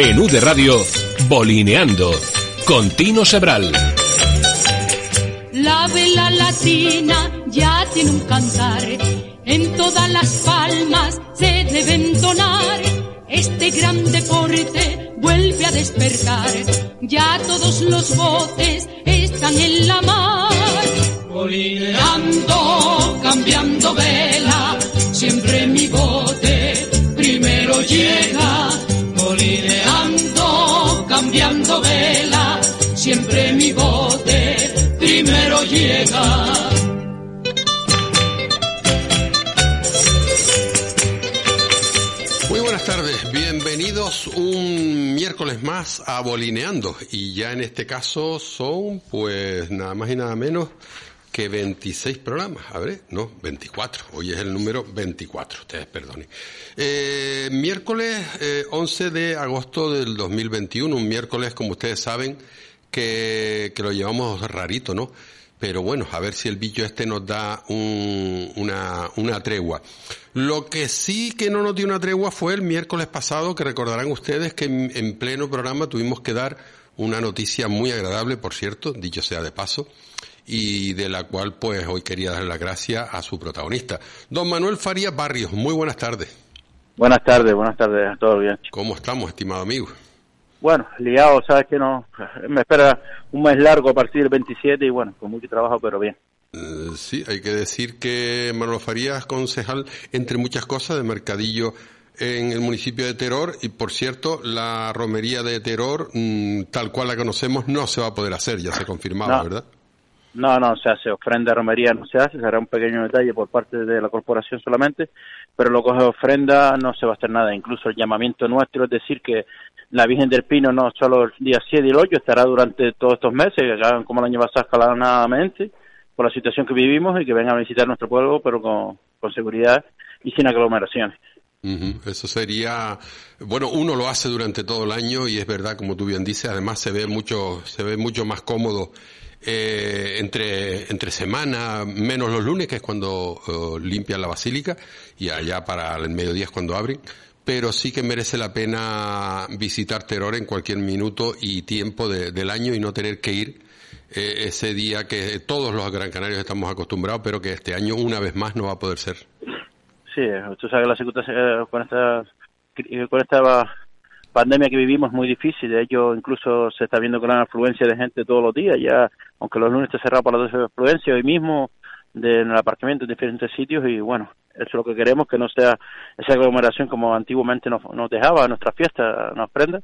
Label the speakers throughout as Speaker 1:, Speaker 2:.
Speaker 1: En UD Radio, Bolineando, con Tino Sebral.
Speaker 2: La vela latina ya tiene un cantar, en todas las palmas se debe entonar. Este gran deporte vuelve a despertar, ya todos los botes están en la mar. Bolineando, cambiando vela,
Speaker 3: Muy buenas tardes, bienvenidos un miércoles más a Bolineando y ya en este caso son pues nada más y nada menos que 26 programas, a ver, no, 24, hoy es el número 24, ustedes perdonen. Eh, miércoles eh, 11 de agosto del 2021, un miércoles como ustedes saben que lo llevamos rarito, ¿no? Pero bueno, a ver si el bicho este nos da un, una, una tregua. Lo que sí que no nos dio una tregua fue el miércoles pasado, que recordarán ustedes que en, en pleno programa tuvimos que dar una noticia muy agradable, por cierto, dicho sea de paso, y de la cual pues hoy quería dar las gracias a su protagonista. Don Manuel Farías Barrios, muy buenas tardes.
Speaker 4: Buenas tardes, buenas tardes, todo bien.
Speaker 3: ¿Cómo estamos, estimado amigo?
Speaker 4: Bueno, liado, sabes que no, me espera un mes largo a partir del 27 y bueno, con mucho trabajo, pero bien.
Speaker 3: Eh, sí, hay que decir que Manuel Farías, concejal, entre muchas cosas, de Mercadillo en el municipio de Teror y por cierto la romería de Teror mmm, tal cual la conocemos no se va a poder hacer ya se ha confirmado
Speaker 4: No.
Speaker 3: verdad
Speaker 4: No, no se hace, ofrenda romería no se hace, será un pequeño detalle por parte de la corporación solamente, pero lo es ofrenda no se va a hacer nada, incluso el llamamiento nuestro es decir que la Virgen del Pino no solo el día 7 y el 8, estará durante todos estos meses, que hagan como el año pasado escalonadamente, por la situación que vivimos y que vengan a visitar nuestro pueblo, pero con, con seguridad y sin aglomeraciones.
Speaker 3: Eso sería, bueno, uno lo hace durante todo el año y es verdad, como tú bien dices, además se ve mucho, se ve mucho más cómodo eh, entre, entre semana, menos los lunes, que es cuando eh, limpian la basílica, y allá para el mediodía es cuando abren. Pero sí que merece la pena visitar Teror en cualquier minuto y tiempo de- del año y no tener que ir eh, ese día que todos los gran canarios estamos acostumbrados, pero que este año una vez más no va a poder ser.
Speaker 4: Sí, tú sabes que la circunstancia eh, con esta cri- con esta pandemia que vivimos es muy difícil. De hecho, incluso se está viendo gran afluencia de gente todos los días. Ya, aunque los lunes está cerrado para la afluencia, hoy mismo de, en el aparcamiento en diferentes sitios. Y bueno, eso es lo que queremos, que no sea esa aglomeración como antiguamente nos, nos dejaba nuestra fiesta, nos prenda.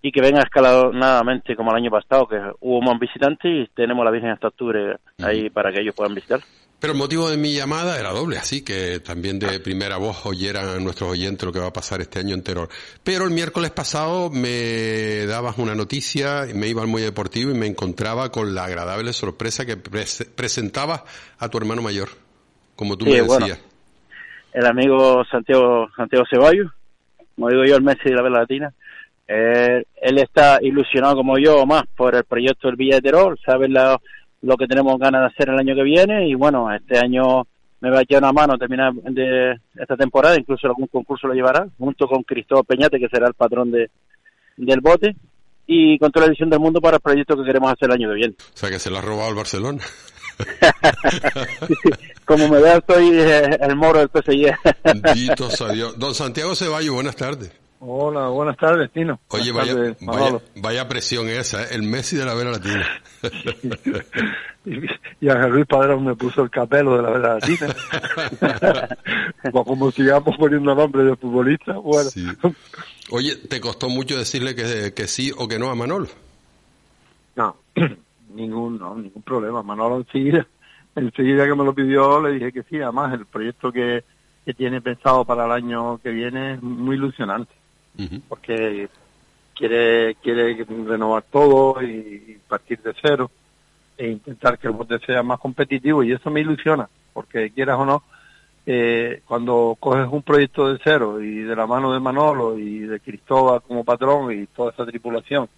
Speaker 4: Y que venga escalonadamente como el año pasado, que hubo más visitantes y tenemos la Virgen hasta octubre ahí para que ellos puedan visitar.
Speaker 3: Pero el motivo de mi llamada era doble, así que también de primera voz oyeran a nuestros oyentes lo que va a pasar este año en Terror. Pero el miércoles pasado me dabas una noticia, me iba al Muelle Deportivo y me encontraba con la agradable sorpresa que presentabas a tu hermano mayor, como tú
Speaker 4: Sí,
Speaker 3: me
Speaker 4: bueno.
Speaker 3: decías.
Speaker 4: el amigo Santiago Santiago Ceballos, como digo yo, el Messi de la Vela Latina. Eh, él está ilusionado como yo o más por el proyecto del Villa de Terror, sabe la- lo que tenemos ganas de hacer el año que viene y bueno, este año me va a echar una mano terminar de esta temporada, incluso algún concurso lo llevará, junto con Cristóbal Peñate, que será el patrón de, del bote, y con toda la edición del mundo para el proyecto que queremos hacer el año que viene.
Speaker 3: O sea que se lo ha robado el Barcelona.
Speaker 4: Como me veo, soy eh, el moro del PSG.
Speaker 3: Bendito sea Dios. Don Santiago Ceballos, buenas tardes.
Speaker 5: Hola, buenas tardes, Tino.
Speaker 3: Oye,
Speaker 5: Buenas
Speaker 3: vaya,
Speaker 5: tardes,
Speaker 3: vaya, presión esa, ¿eh? el Messi de la Vela Latina.
Speaker 5: Y a Luis Padrón me puso el capelo de la verdad latina. Pues como sigamos poniendo nombres de futbolistas, bueno.
Speaker 3: Sí. Oye, ¿te costó mucho decirle que, que sí o que no a Manolo?
Speaker 5: No, ningún, no, ningún problema. Manolo enseguida, enseguida que me lo pidió le dije que sí. Además, el proyecto que, que tiene pensado para el año que viene es muy ilusionante. Porque quiere quiere renovar todo y partir de cero e intentar que el bote sea más competitivo y eso me ilusiona porque quieras o no eh, cuando coges un proyecto de cero y de la mano de Manolo y de Cristóbal como patrón y toda esa tripulación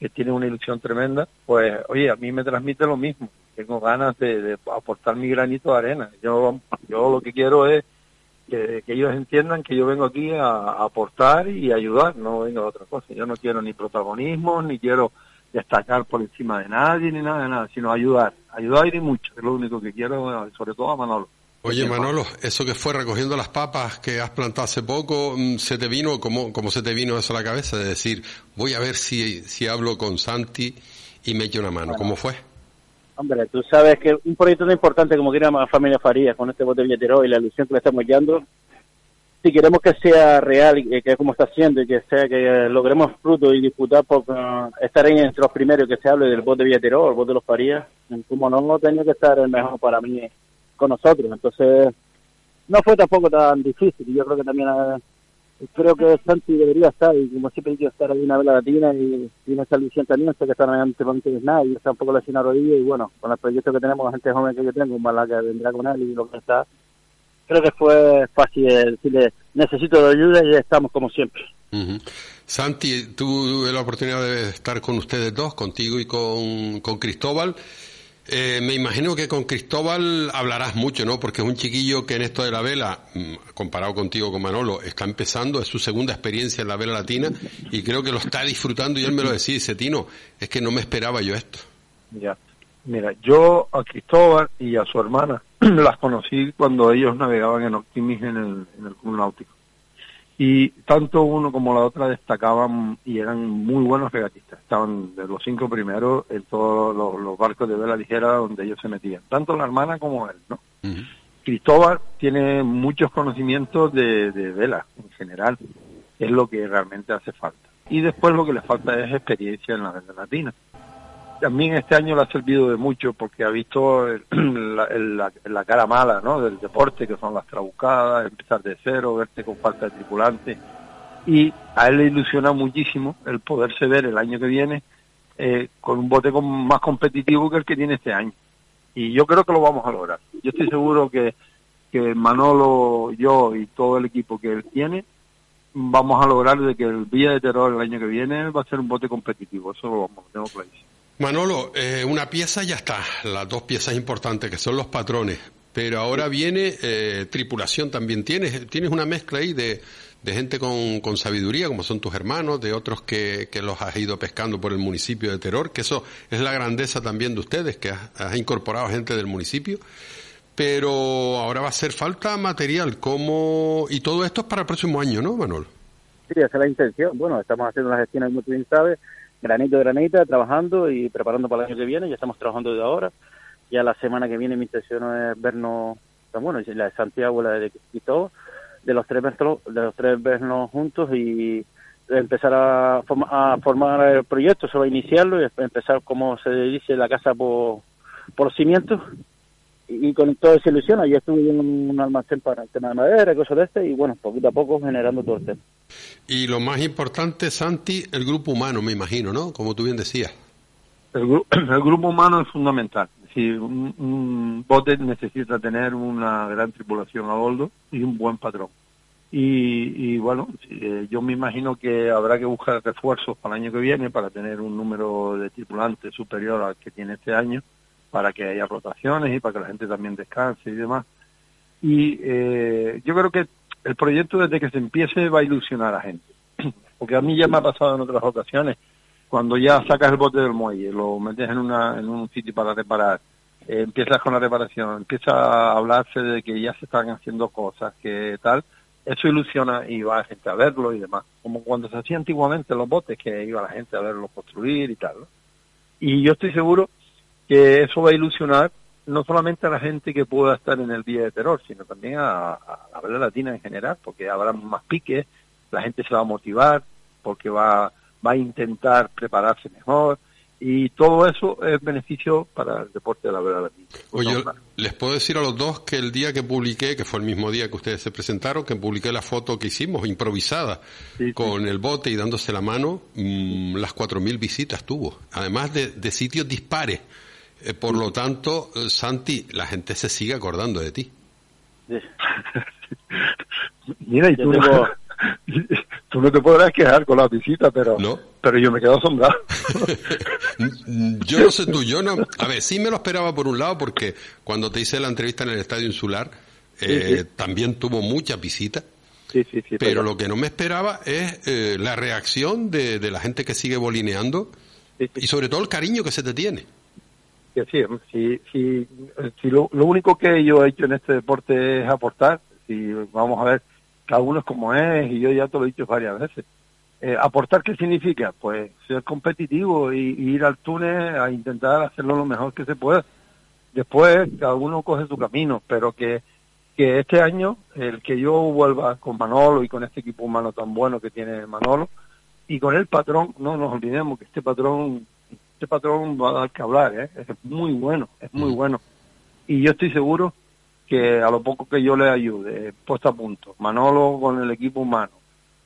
Speaker 5: que tiene una ilusión tremenda pues oye a mí me transmite lo mismo. Tengo ganas de, de aportar mi granito de arena. Yo yo lo que quiero es que, ellos entiendan que yo vengo aquí a, aportar y ayudar, no vengo a otra cosa. Yo no quiero ni protagonismo, ni quiero destacar por encima de nadie, ni nada de nada, sino ayudar, ayudar y mucho, es lo único que quiero, sobre todo a Manolo.
Speaker 3: Oye Manolo, eso que fue recogiendo las papas que has plantado hace poco, mm, ¿se te vino, como, como se te vino eso a la cabeza? De decir, voy a ver si, si hablo con Santi y me eche una mano. ¿Cómo fue?
Speaker 4: Hombre, tú sabes que un proyecto tan importante como quiera la familia Farías con este bote billetero y la ilusión que le estamos dando, si queremos que sea real y que como está haciendo y que sea que logremos fruto y disputar por uh, estar ahí entre los primeros que se hable del bote billetero, el bote de los Farías, como no, no tenía que estar el mejor para mí con nosotros. Entonces, no fue tampoco tan difícil. y Yo creo que también eh, creo que Santi debería estar y como siempre quiero estar ahí una vela latina y, y esa ilusión también sé que están ante es nada y está un poco la rodilla y bueno con el proyecto que tenemos la gente joven que yo tengo más la que vendrá con él y lo que está creo que fue fácil decirle necesito de ayuda y estamos como siempre.
Speaker 3: Santi tuve la oportunidad de estar con ustedes dos contigo y con, con Cristóbal eh, me imagino que con Cristóbal hablarás mucho, ¿no? Porque es un chiquillo que en esto de la vela, mm, comparado contigo con Manolo, está empezando, es su segunda experiencia en la vela latina y creo que lo está disfrutando y él me lo decía, dice, Tino, es que no me esperaba yo esto.
Speaker 5: Ya, mira, yo a Cristóbal y a su hermana las conocí cuando ellos navegaban en Optimis en el, en el Club Náutico y tanto uno como la otra destacaban y eran muy buenos regatistas. Estaban de los cinco primeros en todos los, barcos de vela ligera donde ellos se metían, tanto la hermana como él, ¿no? Cristóbal tiene muchos conocimientos de, de vela en general, es lo que realmente hace falta. Y después lo que le falta es experiencia en la vela latina también este año le ha servido de mucho porque ha visto la, cara mala ¿no? del deporte, que son las trabucadas, empezar de cero, verte con falta de tripulante. Y a él le ilusiona muchísimo el poderse ver el año que viene eh, con un bote más competitivo que el que tiene este año. Y yo creo que lo vamos a lograr. Yo estoy seguro que, que Manolo, yo y todo el equipo que él tiene, vamos a lograr de que el Villa de Terror el año que viene va a ser un bote competitivo. Eso lo vamos, tengo clarísimo.
Speaker 3: Manolo, eh, una pieza ya está, las dos piezas importantes que son los patrones, pero ahora viene eh, tripulación también. Tienes, tienes una mezcla ahí de, de gente con, con, sabiduría, como son tus hermanos, de otros que, que, los has ido pescando por el municipio de Teror, que eso es la grandeza también de ustedes, que has, incorporado gente del municipio. Pero ahora va a hacer falta material, como y todo esto es para el próximo año, ¿no, Manolo?
Speaker 4: Sí, esa es la intención. Bueno, estamos haciendo las gestiones, como tú bien sabes, granito a granito, trabajando y preparando para el año que viene. Ya estamos trabajando desde ahora. Ya la semana que viene mi intención es vernos, bueno, la de Santiago, la de Quito, de los tres vernos, de los tres vernos juntos y empezar a, formar el proyecto, a iniciarlo y empezar, como se dice, la casa por, por cimientos y, con toda esa ilusión, ayer estuve en un almacén para el tema de madera, cosas de este, y bueno, poquito a poco generando todo el tema.
Speaker 3: Y lo más importante, Santi, el grupo humano, me imagino, ¿no? Como tú bien decías.
Speaker 5: El, grupo humano es fundamental. Si un, bote necesita tener una gran tripulación a bordo y un buen patrón. Y, bueno, eh, yo me imagino que habrá que buscar refuerzos para el año que viene para tener un número de tripulantes superior al que tiene este año para que haya rotaciones y para que la gente también descanse y demás. Y eh, yo creo que el proyecto desde que se empiece va a ilusionar a gente. Porque a mí ya me ha pasado en otras ocasiones, cuando ya sacas el bote del muelle, lo metes en, una, en un sitio para reparar, eh, empiezas con la reparación, empieza a hablarse de que ya se están haciendo cosas, que tal, eso ilusiona y va la gente a verlo y demás. Como cuando se hacía antiguamente los botes, que iba la gente a verlos construir y tal. Y yo estoy seguro que eso va a ilusionar no solamente a la gente que pueda estar en el día de terror, sino también a, la vela latina en general, porque habrá más piques, la gente se va a motivar, porque va, va a intentar prepararse mejor, y todo eso es beneficio para el deporte de la vela latina.
Speaker 3: Oye, les puedo decir a los dos que el día que publiqué, que fue el mismo día que ustedes se presentaron, que publiqué la foto que hicimos, improvisada, con el bote y dándose la mano, mmm, las 4.000 visitas tuvo, además de, de sitios dispares. Eh, por lo tanto, eh, Santi, la gente se sigue acordando de ti.
Speaker 5: Mira, y tú, no, te podrás quejar con la visita, pero, pero yo me quedo asombrado.
Speaker 3: yo no sé tú, yo no. A ver, sí me lo esperaba por un lado, porque cuando te hice la entrevista en el Estadio Insular, eh, también tuvo muchas visitas.
Speaker 5: Sí, sí, sí.
Speaker 3: Pero lo que no me esperaba es eh, la reacción de, de, la gente que sigue bolineando y sobre todo el cariño que se te tiene.
Speaker 5: Que sí, sí, sí lo, lo, único que yo he hecho en este deporte es aportar. Si vamos a ver, cada uno es como es y yo ya te lo he dicho varias veces. Eh, ¿Aportar qué significa? Pues ser competitivo y, y, ir al túnel a intentar hacerlo lo mejor que se pueda. Después cada uno coge su camino, pero que que este año, el que yo vuelva con Manolo y con este equipo humano tan bueno que tiene Manolo, y con el patrón, no nos olvidemos que este patrón, este patrón va a dar que hablar, ¿eh? es muy bueno, es muy bueno. Y yo estoy seguro que a lo poco que yo le ayude, puesto a punto, Manolo con el equipo humano,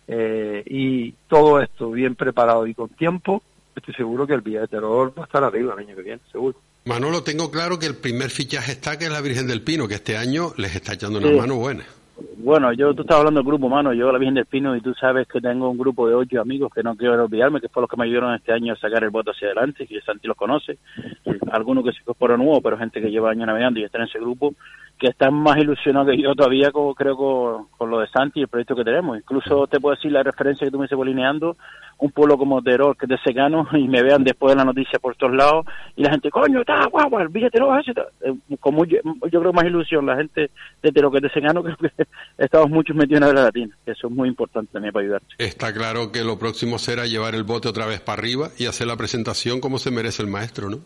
Speaker 5: eh, y todo esto bien preparado y con tiempo, estoy seguro que el Villa de Terror va a estar arriba el año que viene, seguro.
Speaker 3: Manolo, tengo claro que el primer fichaje está, que es la Virgen del Pino, que este año les está echando una sí. mano buena.
Speaker 4: Bueno, yo, tú estás hablando del grupo humano, yo la Virgen del Pino, y tú sabes que tengo un grupo de ocho amigos que no quiero olvidarme, que fue los que me ayudaron este año a sacar el voto hacia adelante, que Santi los conoce, algunos que se incorporan nuevo, pero gente que lleva años navegando y está en ese grupo, que están más ilusionados que yo todavía, creo, con, con, lo de Santi y el proyecto que tenemos. Incluso te puedo decir la referencia que tú me dices bolineando, un pueblo como Teror, que es de secano, y me vean después de la noticia por todos lados, y la gente, coño, está guapo, el Teror, ese eh, como yo, creo más ilusión, la gente de Teror que es de secano, creo que estamos muchos metidos en la latina, eso es muy importante también para ayudarte.
Speaker 3: Está claro que lo próximo será llevar el bote otra vez para arriba y hacer la presentación como se merece el maestro, ¿no?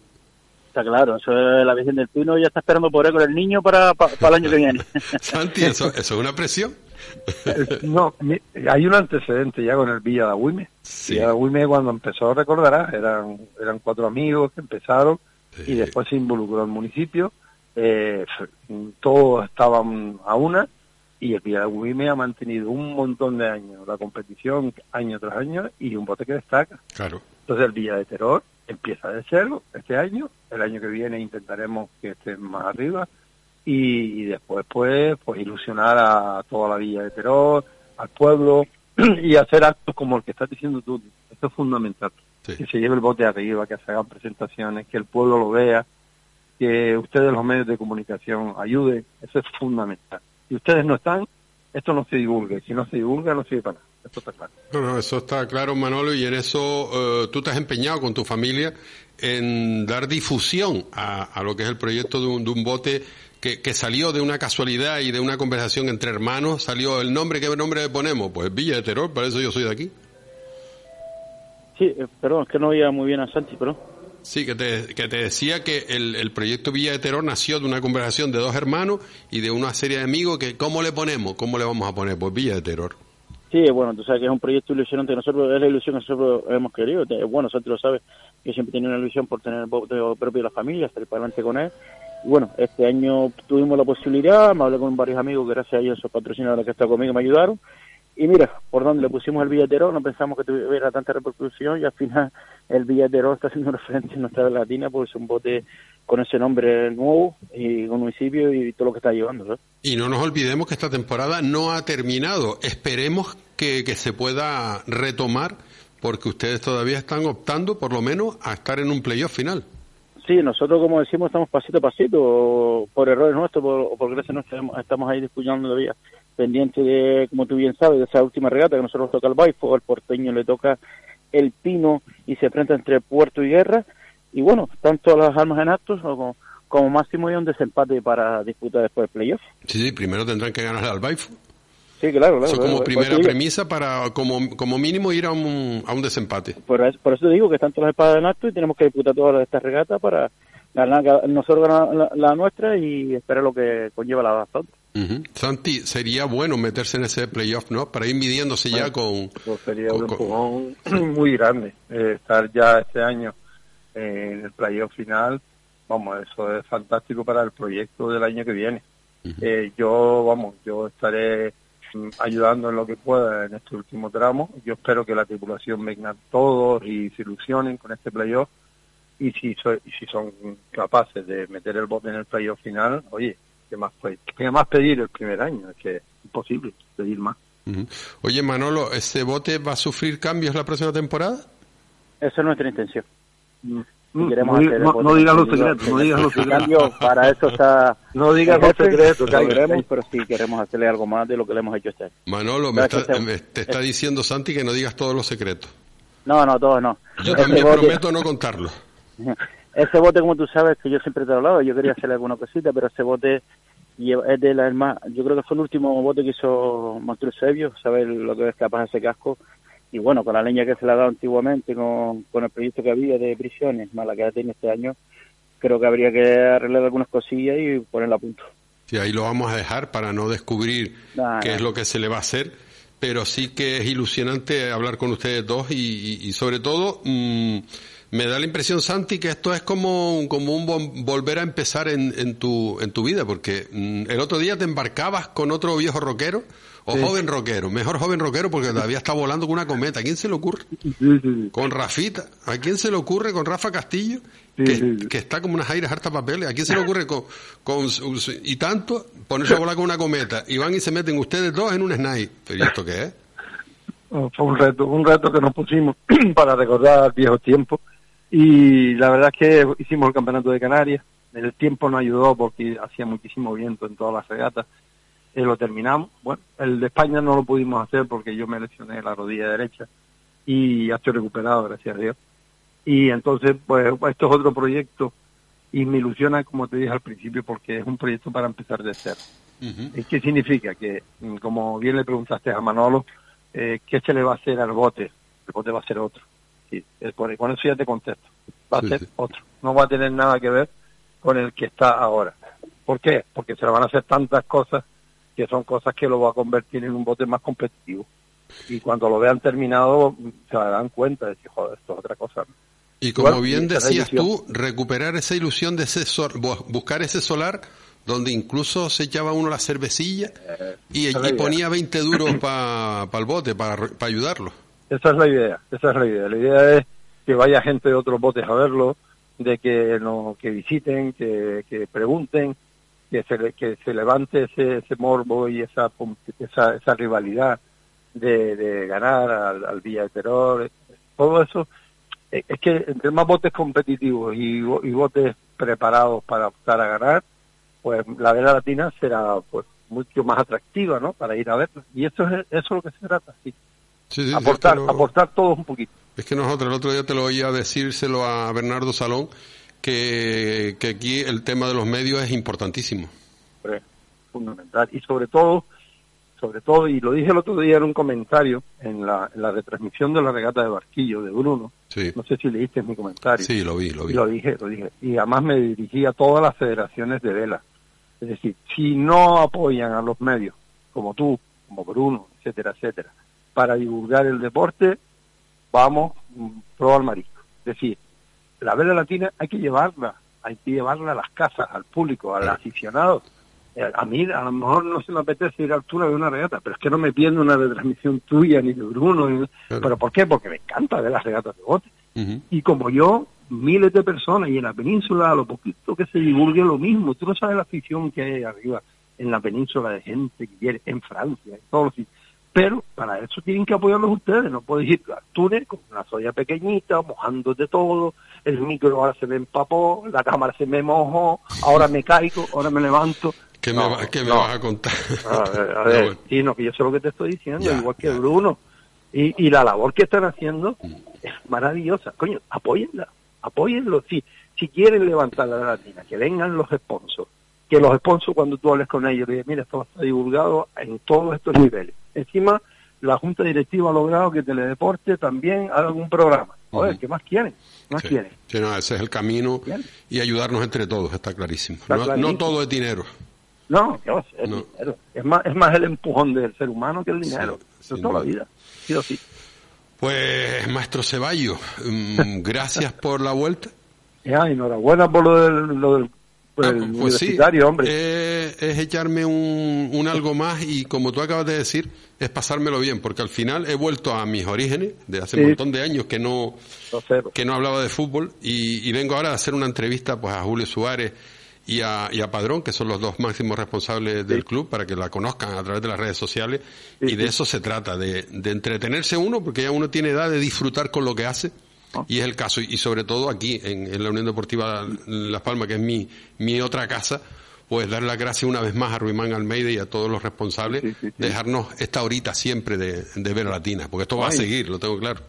Speaker 4: Está claro, eso es la Virgen del Pino ya está esperando por él con el niño para, para, para el año que viene.
Speaker 3: Santi, ¿eso, ¿eso es una presión?
Speaker 5: no, hay un antecedente ya con el Villa de Agüime. Sí. Villa de Agüime cuando empezó, recordarás, eran, eran cuatro amigos que empezaron sí. y después se involucró el municipio. Eh, todos estaban a una y el Villa de Agüime ha mantenido un montón de años la competición año tras año y un bote que destaca.
Speaker 3: Claro.
Speaker 5: Entonces el Villa de Terror empieza de cero este año, el año que viene intentaremos que esté más arriba y, y, después pues pues ilusionar a toda la villa de Terror, al pueblo y hacer actos como el que estás diciendo tú. Esto es fundamental. Sí. Que se lleve el bote arriba, que se hagan presentaciones, que el pueblo lo vea, que ustedes los medios de comunicación ayuden. Eso es fundamental. Si ustedes no están, esto no se divulgue. Si no se divulga, no sirve para nada. Esto está claro.
Speaker 3: No, no, eso está claro, Manolo, y en eso uh, tú te has empeñado con tu familia en dar difusión a, a lo que es el proyecto de un, de un bote que, que, salió de una casualidad y de una conversación entre hermanos, salió el nombre, ¿qué nombre le ponemos? Pues Villa de Terror, para eso yo soy de aquí.
Speaker 4: Sí, eh, perdón, es que no oía muy bien a Santi, pero...
Speaker 3: Sí, que te, que te decía que el, el, proyecto Villa de Terror nació de una conversación de dos hermanos y de una serie de amigos que, ¿cómo le ponemos? ¿Cómo le vamos a poner? Pues Villa de Terror.
Speaker 4: Sí, bueno, tú sabes que es un proyecto ilusionante. Nosotros es la ilusión que nosotros hemos querido. Bueno, Santi lo sabe. Yo siempre tenido una ilusión por tener el propio de la familia, estar para adelante con él. Y bueno, este año tuvimos la posibilidad, me hablé con varios amigos, gracias a ellos, esos patrocinadores que están conmigo me ayudaron. Y mira, por donde le pusimos el billetero, no pensamos que tuviera tanta repercusión y al final el billetero está haciendo referencia en nuestra latina porque es un bote con ese nombre nuevo y con municipio y todo lo que está llevando. ¿no?
Speaker 3: Y no nos olvidemos que esta temporada no ha terminado. Esperemos que, que se pueda retomar porque ustedes todavía están optando por lo menos a estar en un playoff final.
Speaker 4: Sí, nosotros como decimos estamos pasito a pasito, por errores nuestros o por, por gracias nuestra, estamos ahí disputando todavía pendiente de, como tú bien sabes, de esa última regata que nosotros toca el Baifo, al porteño le toca el Pino y se enfrenta entre Puerto y Guerra. Y bueno, tanto las armas en actos como, como máximo y un desempate para disputar después del playoff.
Speaker 3: Sí, sí, primero tendrán que ganar al Baifo.
Speaker 4: Sí, claro, claro.
Speaker 3: Eso como
Speaker 4: claro,
Speaker 3: primera premisa para, como, como mínimo, ir a un, a un desempate.
Speaker 4: Por eso, por eso digo que están todas las espadas en acto y tenemos que disputar todas estas regatas para ganar, nosotros ganar la, la, nuestra y esperar lo que conlleva la bastante.
Speaker 3: Uh -huh. Santi, sería bueno meterse en ese playoff, ¿no? Para ir midiéndose bueno, ya con...
Speaker 5: Pues sería
Speaker 3: con,
Speaker 5: un empujón con... muy grande. Eh, estar ya este año en el playoff final, vamos, eso es fantástico para el proyecto del año que viene. Uh -huh. eh, yo, vamos, yo estaré mm, ayudando en lo que pueda en este último tramo. Yo espero que la tripulación vengan todos y se ilusionen con este playoff. Y si, so, si son capaces de meter el bote en el playoff final, oye, ¿qué más, ¿qué más pedir el primer año? Es que es imposible pedir más.
Speaker 3: Uh -huh. Oye, Manolo, ¿ese bote va a sufrir cambios la próxima temporada?
Speaker 4: Esa es nuestra intención.
Speaker 5: Mm. Mm,
Speaker 4: queremos
Speaker 5: no,
Speaker 4: hacer
Speaker 5: no- no digas los secretos, no digas los
Speaker 4: En
Speaker 5: secretos.
Speaker 4: para eso está...
Speaker 5: No digas los
Speaker 4: jefe,
Speaker 5: secretos,
Speaker 4: pero sí queremos hacerle algo más de lo que le hemos hecho a usted.
Speaker 3: Manolo, me está- me- te está diciendo Santi que no digas todos los secretos.
Speaker 4: No, no, todos no.
Speaker 3: Yo
Speaker 4: Ese
Speaker 3: también
Speaker 4: bote-
Speaker 3: prometo no contarlos.
Speaker 4: Ese bote, como tú sabes, que yo siempre te he hablado, yo quería hacerle alguna cosita, pero ese bote es de la más, yo creo que fue el último bote que hizo Monstruo Eusebio, ¿sabes lo que es capaz ese casco? Y bueno, con la leña que se le ha dado antiguamente, con, con el proyecto que había de prisiones, más la que ha tenido este año, creo que habría que arreglar algunas cosillas y ponerla a punto.
Speaker 3: Sí, ahí lo vamos a dejar para no descubrir
Speaker 4: Nah,
Speaker 3: qué
Speaker 4: nah.
Speaker 3: es lo que se le va a hacer, pero sí que es ilusionante hablar con ustedes dos y, y- y sobre todo mm, me da la impresión, Santi, que esto es como, como un vol- volver a empezar en, en, tu, en tu vida, porque mm, el otro día te embarcabas con otro viejo rockero o joven rockero, mejor joven rockero porque todavía está volando con una cometa. ¿A quién se le ocurre?
Speaker 5: Sí, sí, sí.
Speaker 3: Con Rafita. ¿A quién se le ocurre con Rafa Castillo? Que, que está como unas aires harta papeles. ¿A quién se le ocurre con, con y tanto ponerse a volar con una cometa? Y van y se meten ustedes dos en un snipe. ¿Pero ¿y esto qué es?
Speaker 5: Oh, Fue un reto, un reto que nos pusimos para recordar viejos tiempos. Y la verdad es que hicimos el campeonato de Canarias. El tiempo nos ayudó porque hacía muchísimo viento en todas las regatas. Eh, lo terminamos. Bueno, el de España no lo pudimos hacer porque yo me lesioné la rodilla derecha y ya estoy recuperado, gracias a Dios. Y entonces, pues, esto es otro proyecto y me ilusiona, como te dije al principio, porque es un proyecto para empezar de cero. ¿Y ¿Qué significa? Que, mm, como bien le preguntaste a Manolo, eh, ¿qué se le va a hacer al bote? El bote va a ser otro. Es por- con eso ya te contesto. Va a
Speaker 3: Sí,
Speaker 5: ser
Speaker 3: sí.
Speaker 5: otro. No va a tener nada que ver con el que está ahora. ¿Por qué? Porque se le van a hacer tantas cosas que son cosas que lo va a convertir en un bote más competitivo. Y cuando lo vean terminado, se darán cuenta de que, joder, esto es otra cosa.
Speaker 3: Y como bien decías tú, recuperar esa ilusión de ese sol- bu- buscar ese solar donde incluso se echaba uno la cervecilla
Speaker 5: la
Speaker 3: y
Speaker 5: idea.
Speaker 3: ponía 20 duros para el bote, para ayudarlo.
Speaker 5: Esa es la idea, esa es la idea. La idea es que vaya gente de otros botes a verlo, de que no, que visiten, que, que pregunten, que se, que se levante ese, ese morbo y esa, esa, esa rivalidad de, de ganar al, al Villa de Terror. Todo eso, eh, es que entre más botes competitivos y, y botes preparados para optar a ganar, pues la vela latina será pues mucho más atractiva, ¿no? Para ir a verla. Y eso es, eso es lo que se trata, sí
Speaker 3: Sí, sí, sí,
Speaker 5: aportar,
Speaker 3: lo-
Speaker 5: aportar todos un poquito.
Speaker 3: Es que nosotros, el otro día te lo oía decírselo a Bernardo Salón, que, que aquí el tema de los medios es importantísimo.
Speaker 5: Fundamental. Y sobre todo, sobre todo, y lo dije el otro día en un comentario, en la, en la retransmisión de la regata de Barquillo de Bruno,
Speaker 3: Sí,
Speaker 5: no sé si leíste mi comentario.
Speaker 3: sí, lo vi, lo
Speaker 5: Y
Speaker 3: vi.
Speaker 5: lo dije, lo dije. Y además me dirigí a todas las federaciones de vela. Es decir, si no apoyan a los medios, como tú, como Bruno, etcétera, etcétera, para divulgar el deporte, vamos mm, pro al marisco. Es decir, la vela latina hay que llevarla, hay que llevarla a las casas, al público, al aficionado. Eh, A mí a lo mejor no se me apetece ir a altura de una regata, pero es que no me pierdo una retransmisión tuya ni de Bruno. ni-
Speaker 3: Claro.
Speaker 5: ¿Pero por qué? Porque me encanta ver las regatas de bote y como yo, miles de personas y en la península, a lo poquito que se divulgue lo mismo. Tú no sabes la afición que hay arriba en la península de gente que quiere, en Francia, en todos los sitios. Pero para eso tienen que apoyarlos ustedes. No puedes ir al túnel con una soya pequeñita, mojándote todo. El micro ahora se me empapó, la cámara se me mojó, ahora me caigo, ahora me levanto.
Speaker 3: ¿Qué,
Speaker 5: No,
Speaker 3: me, va- qué me
Speaker 5: no.
Speaker 3: vas a contar?
Speaker 5: A ver, a
Speaker 3: No,
Speaker 5: ver,
Speaker 3: bueno.
Speaker 5: sí, no, que yo sé lo que te estoy diciendo,
Speaker 3: Ya,
Speaker 5: igual que
Speaker 3: ya.
Speaker 5: Bruno. Y, y la labor que están haciendo es maravillosa. Coño, apóyenla, apóyenlo. Si, si quieren levantar la latina, que vengan los sponsors. Que los sponsors, cuando tú hables con ellos, le digas, mira, esto va a estar divulgado en todos estos niveles. Encima, la Junta Directiva ha logrado que Teledeporte también haga un programa. Joder,
Speaker 3: Ujú.
Speaker 5: ¿qué más quieren? ¿Qué más
Speaker 3: Sí.
Speaker 5: quieren?
Speaker 3: Sí, no, ese es el camino y ayudarnos entre todos, está clarísimo.
Speaker 5: Está
Speaker 3: no,
Speaker 5: clarísimo.
Speaker 3: no todo es dinero.
Speaker 5: No, ¿qué va a ser?
Speaker 3: No.
Speaker 5: Dinero. Es más, es más el empujón del ser humano que el dinero.
Speaker 3: Sí,
Speaker 5: Eso toda la vida. Sí o sí.
Speaker 3: Pues, maestro Ceballos, mm, gracias por la vuelta.
Speaker 5: Ya, enhorabuena por lo del, lo del
Speaker 3: Ah, pues sí,
Speaker 5: universitario, hombre.
Speaker 3: eh, es echarme un, un algo más y como tú acabas de decir, es pasármelo bien, porque al final he vuelto a mis orígenes, de hace
Speaker 5: Sí.
Speaker 3: un montón de años que no, que no hablaba de fútbol y, y vengo ahora a hacer una entrevista pues a Julio Suárez y a, y a Padrón, que son los dos máximos responsables del club, para que la conozcan a través de las redes sociales.
Speaker 5: Sí,
Speaker 3: y de
Speaker 5: sí.
Speaker 3: eso se trata, de, de entretenerse uno, porque ya uno tiene edad de disfrutar con lo que hace Y es el caso, y sobre todo aquí, en, la Unión Deportiva Las Palmas, que es mi, mi otra casa, pues dar las gracias una vez más a Ruimán Almeida y a todos los responsables, dejarnos esta horita siempre de, de ver a Latina, porque esto va a seguir, lo tengo claro.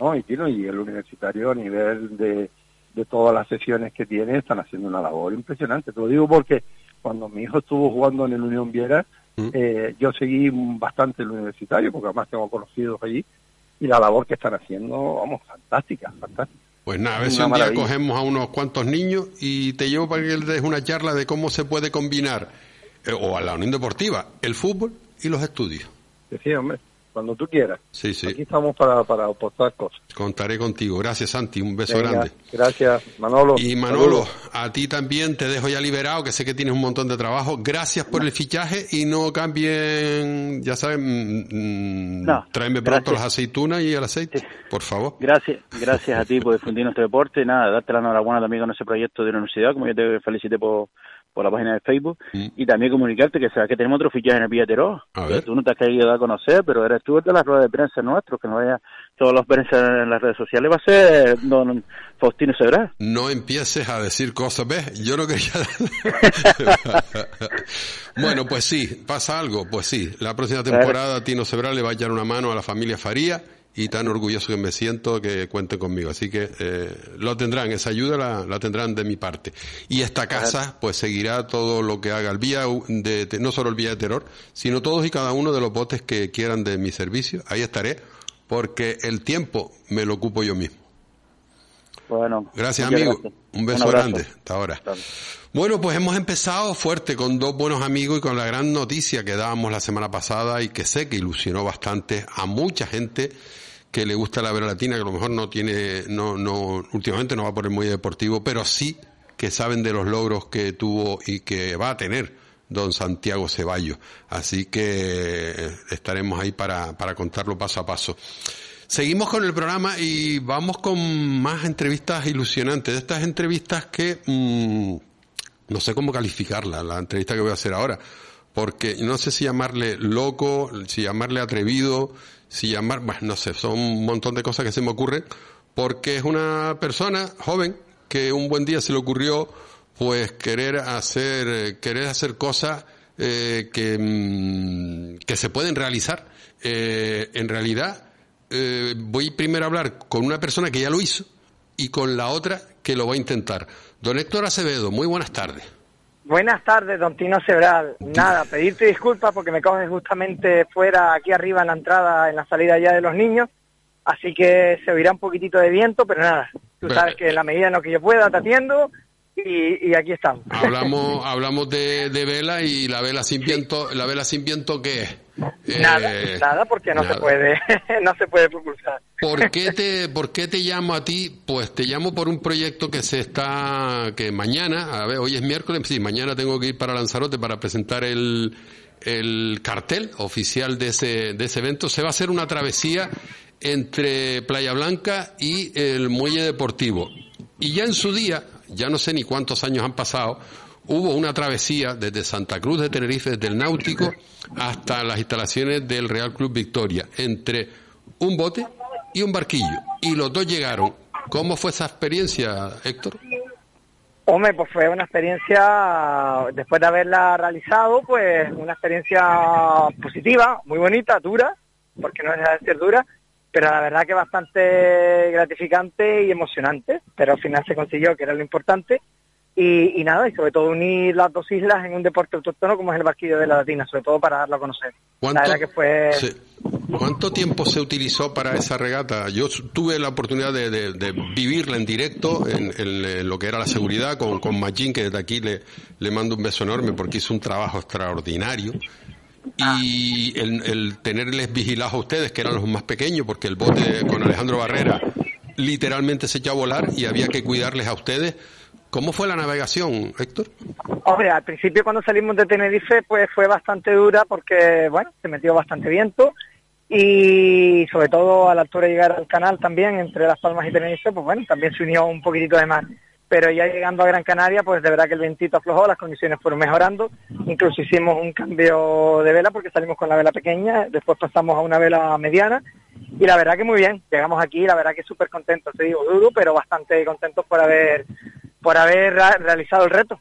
Speaker 5: No, y, y el universitario a nivel de, de todas las sesiones que tiene están haciendo una labor impresionante. Te lo digo porque cuando mi hijo estuvo jugando en el Unión Viera, mm. eh, yo seguí bastante el universitario, porque además tengo conocidos allí, y la labor que están haciendo, vamos, fantástica, fantástica.
Speaker 3: Pues nada, a ver si un día cogemos a unos cuantos niños y te llevo para que les des una charla de cómo se puede combinar, eh, o a la Unión Deportiva, el fútbol y los estudios.
Speaker 5: Sí, hombre cuando tú quieras.
Speaker 3: Sí, sí.
Speaker 5: Aquí estamos para, para aportar cosas.
Speaker 3: Contaré contigo. Gracias, Santi. Un beso grande.
Speaker 5: Gracias, Manolo.
Speaker 3: Y Manolo, a ti también te dejo ya liberado, que sé que tienes un montón de trabajo. Gracias por el fichaje y no cambien, ya saben, mm, no, tráeme pronto las aceitunas y el aceite, por favor.
Speaker 4: Gracias, gracias a ti por difundir nuestro deporte. Nada, darte la enhorabuena también con ese proyecto de la universidad, como yo te felicité por por la página de Facebook mm. y también comunicarte que sabes que tenemos otro fichaje en el Villatero. Tú no te has querido dar a conocer, pero eres tú de las ruedas de prensa nuestros, que no vaya todos los prensa en las redes sociales, va a ser don Faustino Sebral.
Speaker 3: No empieces a decir cosas, ¿ves? Yo no quería... bueno, pues sí, pasa algo, pues sí. La próxima temporada Tino Sebral le va a echar una mano a la familia Faría y tan orgulloso que me siento que cuente conmigo. Así que eh, lo tendrán, esa ayuda la, tendrán de mi parte. Y esta casa pues seguirá todo lo que haga el vía de, no solo el vía de terror, sino todos y cada uno de los botes que quieran de mi servicio. Ahí estaré, porque el tiempo me lo ocupo yo mismo.
Speaker 4: Bueno,
Speaker 3: gracias amigo, un beso grande, hasta ahora. Bueno, pues hemos empezado fuerte con dos buenos amigos y con la gran noticia que dábamos la semana pasada y que sé que ilusionó bastante a mucha gente que le gusta la vera latina, que a lo mejor no tiene, no, no, últimamente no va por el muy deportivo, pero sí que saben de los logros que tuvo y que va a tener don Santiago Ceballos. Así que eh, estaremos ahí para, para contarlo paso a paso. Seguimos con el programa y vamos con más entrevistas ilusionantes, estas entrevistas que mm, no sé cómo calificarla, la entrevista que voy a hacer ahora, porque no sé si llamarle loco, si llamarle atrevido, si llamar, bueno, no sé, son un montón de cosas que se me ocurren, porque es una persona joven que un buen día se le ocurrió pues querer hacer, querer hacer cosas eh, que, mm, que se pueden realizar. Eh, en realidad, eh, voy primero a hablar con una persona que ya lo hizo y con la otra que lo va a intentar. Don Héctor Acevedo, muy buenas tardes.
Speaker 6: Buenas tardes, don Tino Sebral. Nada, pedirte disculpas porque me coges justamente fuera, aquí arriba en la entrada, en la salida ya de los niños, así que se oirá un poquitito de viento, pero nada, tú sabes que en la medida en lo que yo pueda te atiendo y, aquí estamos.
Speaker 3: Hablamos, hablamos de, vela y la vela sin viento, la vela sin viento qué es.
Speaker 6: Nada, eh, nada, porque no se puede, no se puede propulsar.
Speaker 3: ¿Por qué te, por qué te llamo a ti? Pues te llamo por un proyecto que se está, que mañana, a ver, hoy es miércoles, sí, mañana tengo que ir para Lanzarote para presentar el, el cartel oficial de ese, de ese evento. Se va a hacer una travesía entre Playa Blanca y el Muelle Deportivo. Y ya en su día, ya no sé ni cuántos años han pasado, hubo una travesía desde Santa Cruz de Tenerife, desde el Náutico hasta las instalaciones del Real Club Victoria, entre un bote y un barquillo. Y los dos llegaron. ¿Cómo fue esa experiencia, Héctor?
Speaker 6: Hombre, pues fue una experiencia, después de haberla realizado, pues una experiencia positiva, muy bonita, dura, porque no es de ser dura, pero la verdad que bastante gratificante y emocionante, pero al final se consiguió, que era lo importante, y, nada, y sobre todo unir las dos islas en un deporte autóctono como es el barquillo de la Latina, sobre todo para darlo a conocer.
Speaker 3: ¿Cuánto, que fue... ¿Cuánto tiempo se utilizó para esa regata? Yo tuve la oportunidad de, vivirla en directo en, lo que era la seguridad con, con Machín, que desde aquí le, le mando un beso enorme porque hizo un trabajo extraordinario y el, tenerles vigilados a ustedes, que eran los más pequeños, porque el bote con Alejandro Barrera literalmente se echó a volar y había que cuidarles a ustedes. ¿Cómo fue la navegación, Héctor?
Speaker 6: Hombre, al principio cuando salimos de Tenerife pues fue bastante dura porque, bueno, se metió bastante viento y sobre todo a la altura de llegar al canal también, entre Las Palmas y Tenerife, pues bueno, también se unió un poquitito de mar pero ya llegando a Gran Canaria, pues de verdad que el vientito aflojó, las condiciones fueron mejorando, incluso hicimos un cambio de vela porque salimos con la vela pequeña, después pasamos a una vela mediana y la verdad que muy bien, llegamos aquí, la verdad que súper contentos, te digo, duro, pero bastante contentos por haber, por haber realizado el reto.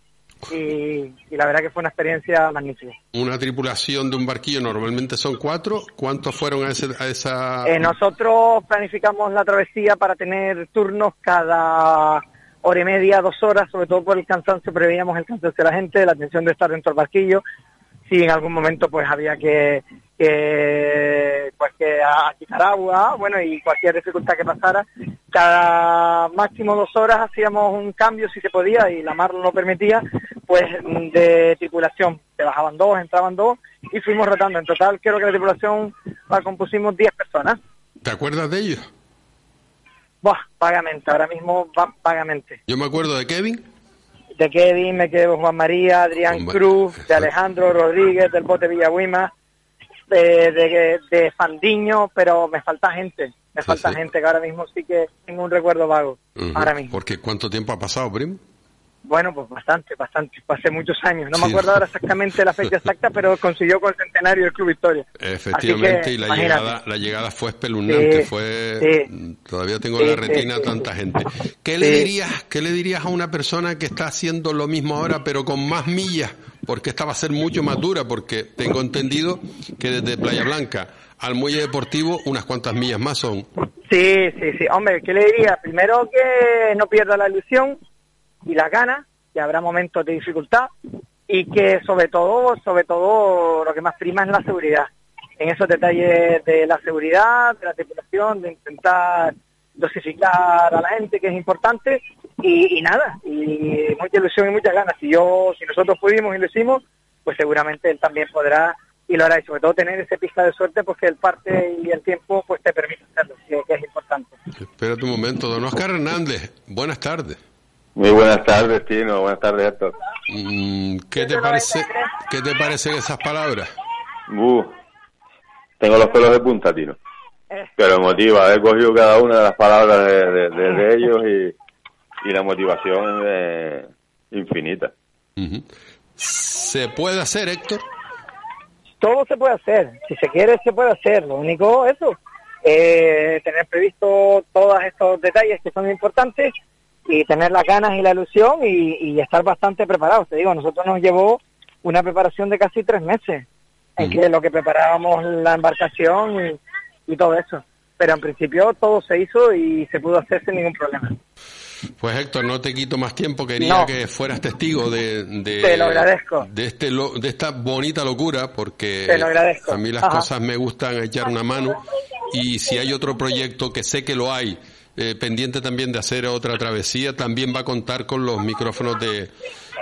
Speaker 6: Y, la verdad que fue una experiencia magnífica.
Speaker 3: Una tripulación de un barquillo normalmente son cuatro. ¿Cuántos fueron a, a esa...?
Speaker 6: Eh, nosotros planificamos la travesía para tener turnos cada hora y media, dos horas, sobre todo por el cansancio, preveíamos el cansancio de la gente, la atención de estar dentro del barquillo. Si en algún momento pues había que, que pues que a quitar agua, bueno, y cualquier dificultad que pasara, cada máximo dos horas hacíamos un cambio si se podía y la mar lo permitía, pues de tripulación. Se bajaban dos, entraban dos y fuimos rotando. En total creo que la tripulación la compusimos diez personas.
Speaker 3: ¿Te acuerdas de ellos?
Speaker 6: Buah, vagamente, ahora mismo vagamente.
Speaker 3: Yo me acuerdo de Kevin.
Speaker 6: De Kevin, me quedo Juan María, Adrián Cruz, de Alejandro Rodríguez, del Bote Villahuima, de, de, de Fandiño, pero me falta gente. Me falta gente que ahora mismo sí que tengo un recuerdo vago. Ahora mismo.
Speaker 3: Porque ¿cuánto tiempo ha pasado, primo?
Speaker 6: Bueno, pues bastante, bastante. Hace muchos años. No me acuerdo ahora exactamente la fecha exacta, pero consiguió con el centenario del Club Victoria.
Speaker 3: Efectivamente, y la llegada, la llegada fue espeluznante. fue, todavía tengo la retina tanta gente. ¿Qué le dirías, qué le dirías a una persona que está haciendo lo mismo ahora, pero con más millas? Porque esta va a ser mucho más dura, porque tengo entendido que desde Playa Blanca al muelle deportivo unas cuantas millas más son.
Speaker 6: Sí, sí, sí. Hombre, ¿qué le diría? Primero que no pierda la ilusión y las ganas, que habrá momentos de dificultad y que sobre todo, sobre todo lo que más prima es la seguridad. En esos detalles de la seguridad, de la tripulación, de intentar dosificar a la gente, que es importante, y, nada, y mucha ilusión y muchas ganas. Si yo, si nosotros pudimos y lo hicimos, pues seguramente él también podrá y lo hará, y sobre todo tener ese pista de suerte, porque el parte y el tiempo pues te permite hacerlo, que, que es importante.
Speaker 3: Espera un momento, don Oscar Hernández, buenas tardes.
Speaker 7: Muy buenas tardes, Tino. Buenas tardes, Héctor.
Speaker 3: Mm, ¿Qué te parece, qué te parecen esas palabras?
Speaker 7: Uh, tengo los pelos de punta, Tino. Pero emotiva, he cogido cada una de las palabras de, ellos y, y, la motivación es infinita.
Speaker 3: ¿Se puede hacer, Héctor?
Speaker 6: Todo se puede hacer. Si se quiere, se puede hacer. Lo único, eso, eh, tener previsto todos estos detalles que son importantes y tener las ganas y la ilusión y, estar bastante preparados. Te digo, nosotros nos llevó una preparación de casi tres meses, en que lo que preparábamos la embarcación y, todo eso. Pero en principio todo se hizo y se pudo hacer sin ningún problema.
Speaker 3: Pues Héctor, no te quito más tiempo, quería que fueras testigo de, de,
Speaker 6: te lo agradezco.
Speaker 3: de, este, de esta bonita locura, porque
Speaker 6: te lo agradezco.
Speaker 3: a mí las cosas me gustan echar una mano y si hay otro proyecto, que sé que lo hay, eh, pendiente también de hacer otra travesía, también va a contar con los micrófonos de,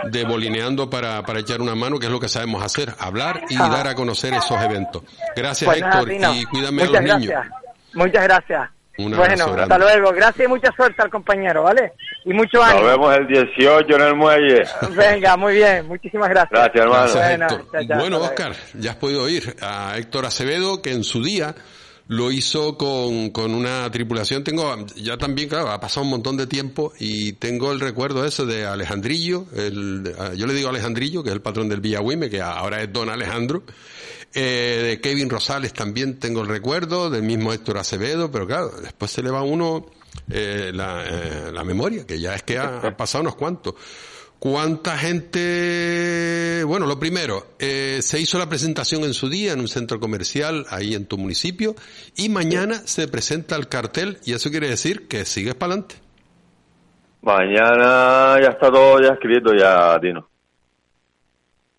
Speaker 3: de Bolineando para, para echar una mano, que es lo que sabemos hacer, hablar y dar a conocer esos eventos. Gracias pues Héctor y cuídame a los niños.
Speaker 6: Muchas gracias. bueno, hasta luego. Gracias y mucha suerte al compañero, ¿vale? Y mucho ánimo.
Speaker 7: Nos vemos el 18 en el muelle.
Speaker 6: Venga, muy bien. Muchísimas gracias.
Speaker 7: Gracias, hermano.
Speaker 3: bueno, bueno Oscar, ya has podido oír a Héctor Acevedo, que en su día lo hizo con, con una tripulación. Tengo, ya también, claro, ha pasado un montón de tiempo y tengo el recuerdo ese de Alejandrillo, el, yo le digo Alejandrillo, que es el patrón del Villahuime, que ahora es Don Alejandro. Eh, de Kevin Rosales también tengo el recuerdo, del mismo Héctor Acevedo, pero claro, después se le va uno eh, la, eh, la memoria, que ya es que ha pasado unos cuantos. ¿Cuánta gente? Bueno, lo primero, eh, se hizo la presentación en su día en un centro comercial ahí en tu municipio y mañana se presenta el cartel y eso quiere decir que sigues para adelante.
Speaker 7: Mañana ya está todo ya escrito ya, Tino.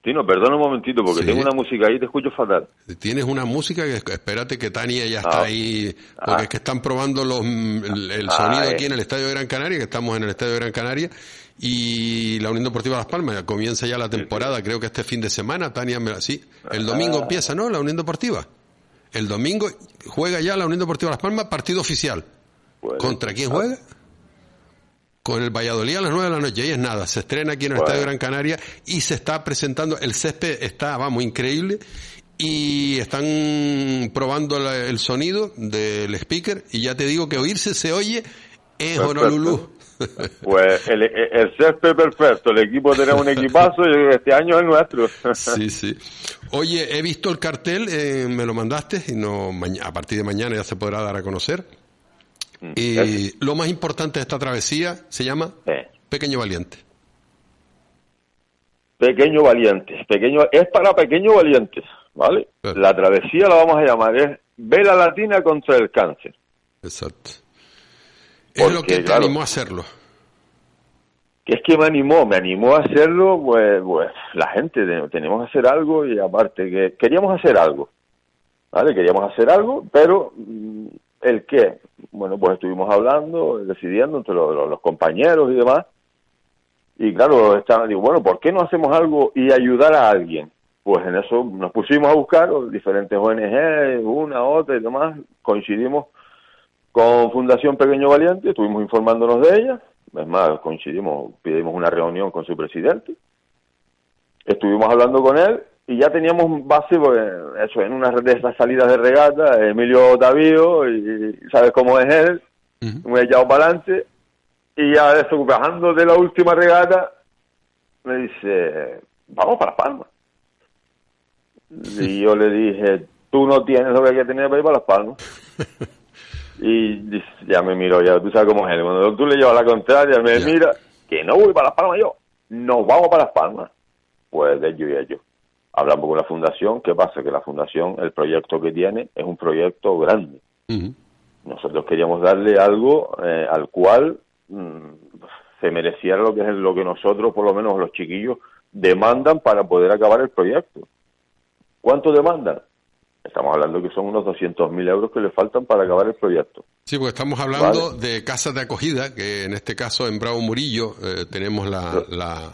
Speaker 7: Tino, perdona un momentito porque tengo una música ahí te escucho fatal.
Speaker 3: Tienes una música que espérate que Tania ya está ah. ahí, porque ah. es que están probando los, el, ah, sonido aquí en el Estadio de Gran Canaria, que estamos en el Estadio de Gran Canaria, y la Unión Deportiva Las Palmas comienza ya la temporada, creo que este fin de semana, Tania, sí, el domingo ah. empieza, ¿no? La Unión Deportiva. El domingo juega ya la Unión Deportiva Las Palmas, partido oficial. ¿Contra quién juega? Con el Valladolid a las nueve de la noche, y es nada, se estrena aquí en el Estadio Gran Canaria y se está presentando, el césped está, vamos, increíble, y están probando el sonido del speaker y ya te digo que oírse se oye en Honolulu.
Speaker 7: Pues el, el césped perfecto, el equipo tiene un equipazo y este año es nuestro.
Speaker 3: Sí, sí. Oye, he visto el cartel, eh, me lo mandaste y no a partir de mañana ya se podrá dar a conocer. Y lo más importante de esta travesía se llama Pequeño Valiente.
Speaker 7: Pequeño Valiente, pequeño es para pequeño valientes, ¿vale? La travesía la vamos a llamar es Vela Latina contra el cáncer.
Speaker 3: Exacto. Es lo que te animó a hacerlo.
Speaker 7: ¿Qué es que me animó? Me animó a hacerlo, pues, pues la gente, tenemos que hacer algo y aparte que queríamos hacer algo, ¿vale? Queríamos hacer algo, pero mm, ¿el qué? Bueno, pues estuvimos hablando, decidiendo entre los, compañeros y demás, y claro, estaba, digo, bueno, ¿por qué no hacemos algo y ayudar a alguien? Pues en eso nos pusimos a buscar diferentes ONG, una, otra y demás, coincidimos con Fundación Pequeño Valiente, estuvimos informándonos de ella, es más, coincidimos, pedimos una reunión con su presidente, estuvimos hablando con él y ya teníamos base, pues, eso, en una de esas salidas de regata, Emilio Davío, y, sabes cómo es él, muy echado para adelante, y ya eso, bajando de la última regata, me dice, vamos para Las Palmas. Y yo le dije, tú no tienes lo que hay que tener para ir para Las Palmas. Y ya me miró, ya tú sabes cómo es él. Cuando tú le llevas la contraria, me mira, que no voy para Las Palmas yo, nos vamos para Las Palmas. Pues de ello y ello. Hablamos con la fundación, ¿qué pasa? Que la fundación, el proyecto que tiene, es un proyecto grande. Nosotros queríamos darle algo eh, al cual mm, se mereciera lo que es lo que nosotros, por lo menos los chiquillos, demandan para poder acabar el proyecto. ¿Cuánto demandan? Estamos hablando que son unos 200.000 euros que le faltan para acabar el proyecto.
Speaker 3: Sí, porque estamos hablando de casas de acogida, que en este caso en Bravo Murillo eh, tenemos la, la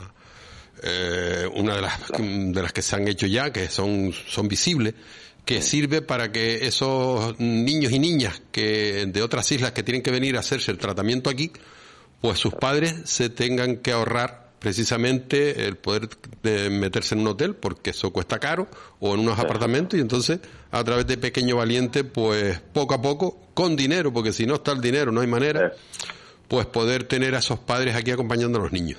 Speaker 3: eh, una de las, de las que se han hecho ya, que son, son visibles, que sirve para que esos niños y niñas que de otras islas que tienen que venir a hacerse el tratamiento aquí, pues sus padres se tengan que ahorrar precisamente el poder de meterse en un hotel porque eso cuesta caro o en unos apartamentos y entonces a través de Pequeño Valiente pues poco a poco con dinero porque si no está el dinero no hay manera pues poder tener a esos padres aquí acompañando a los niños.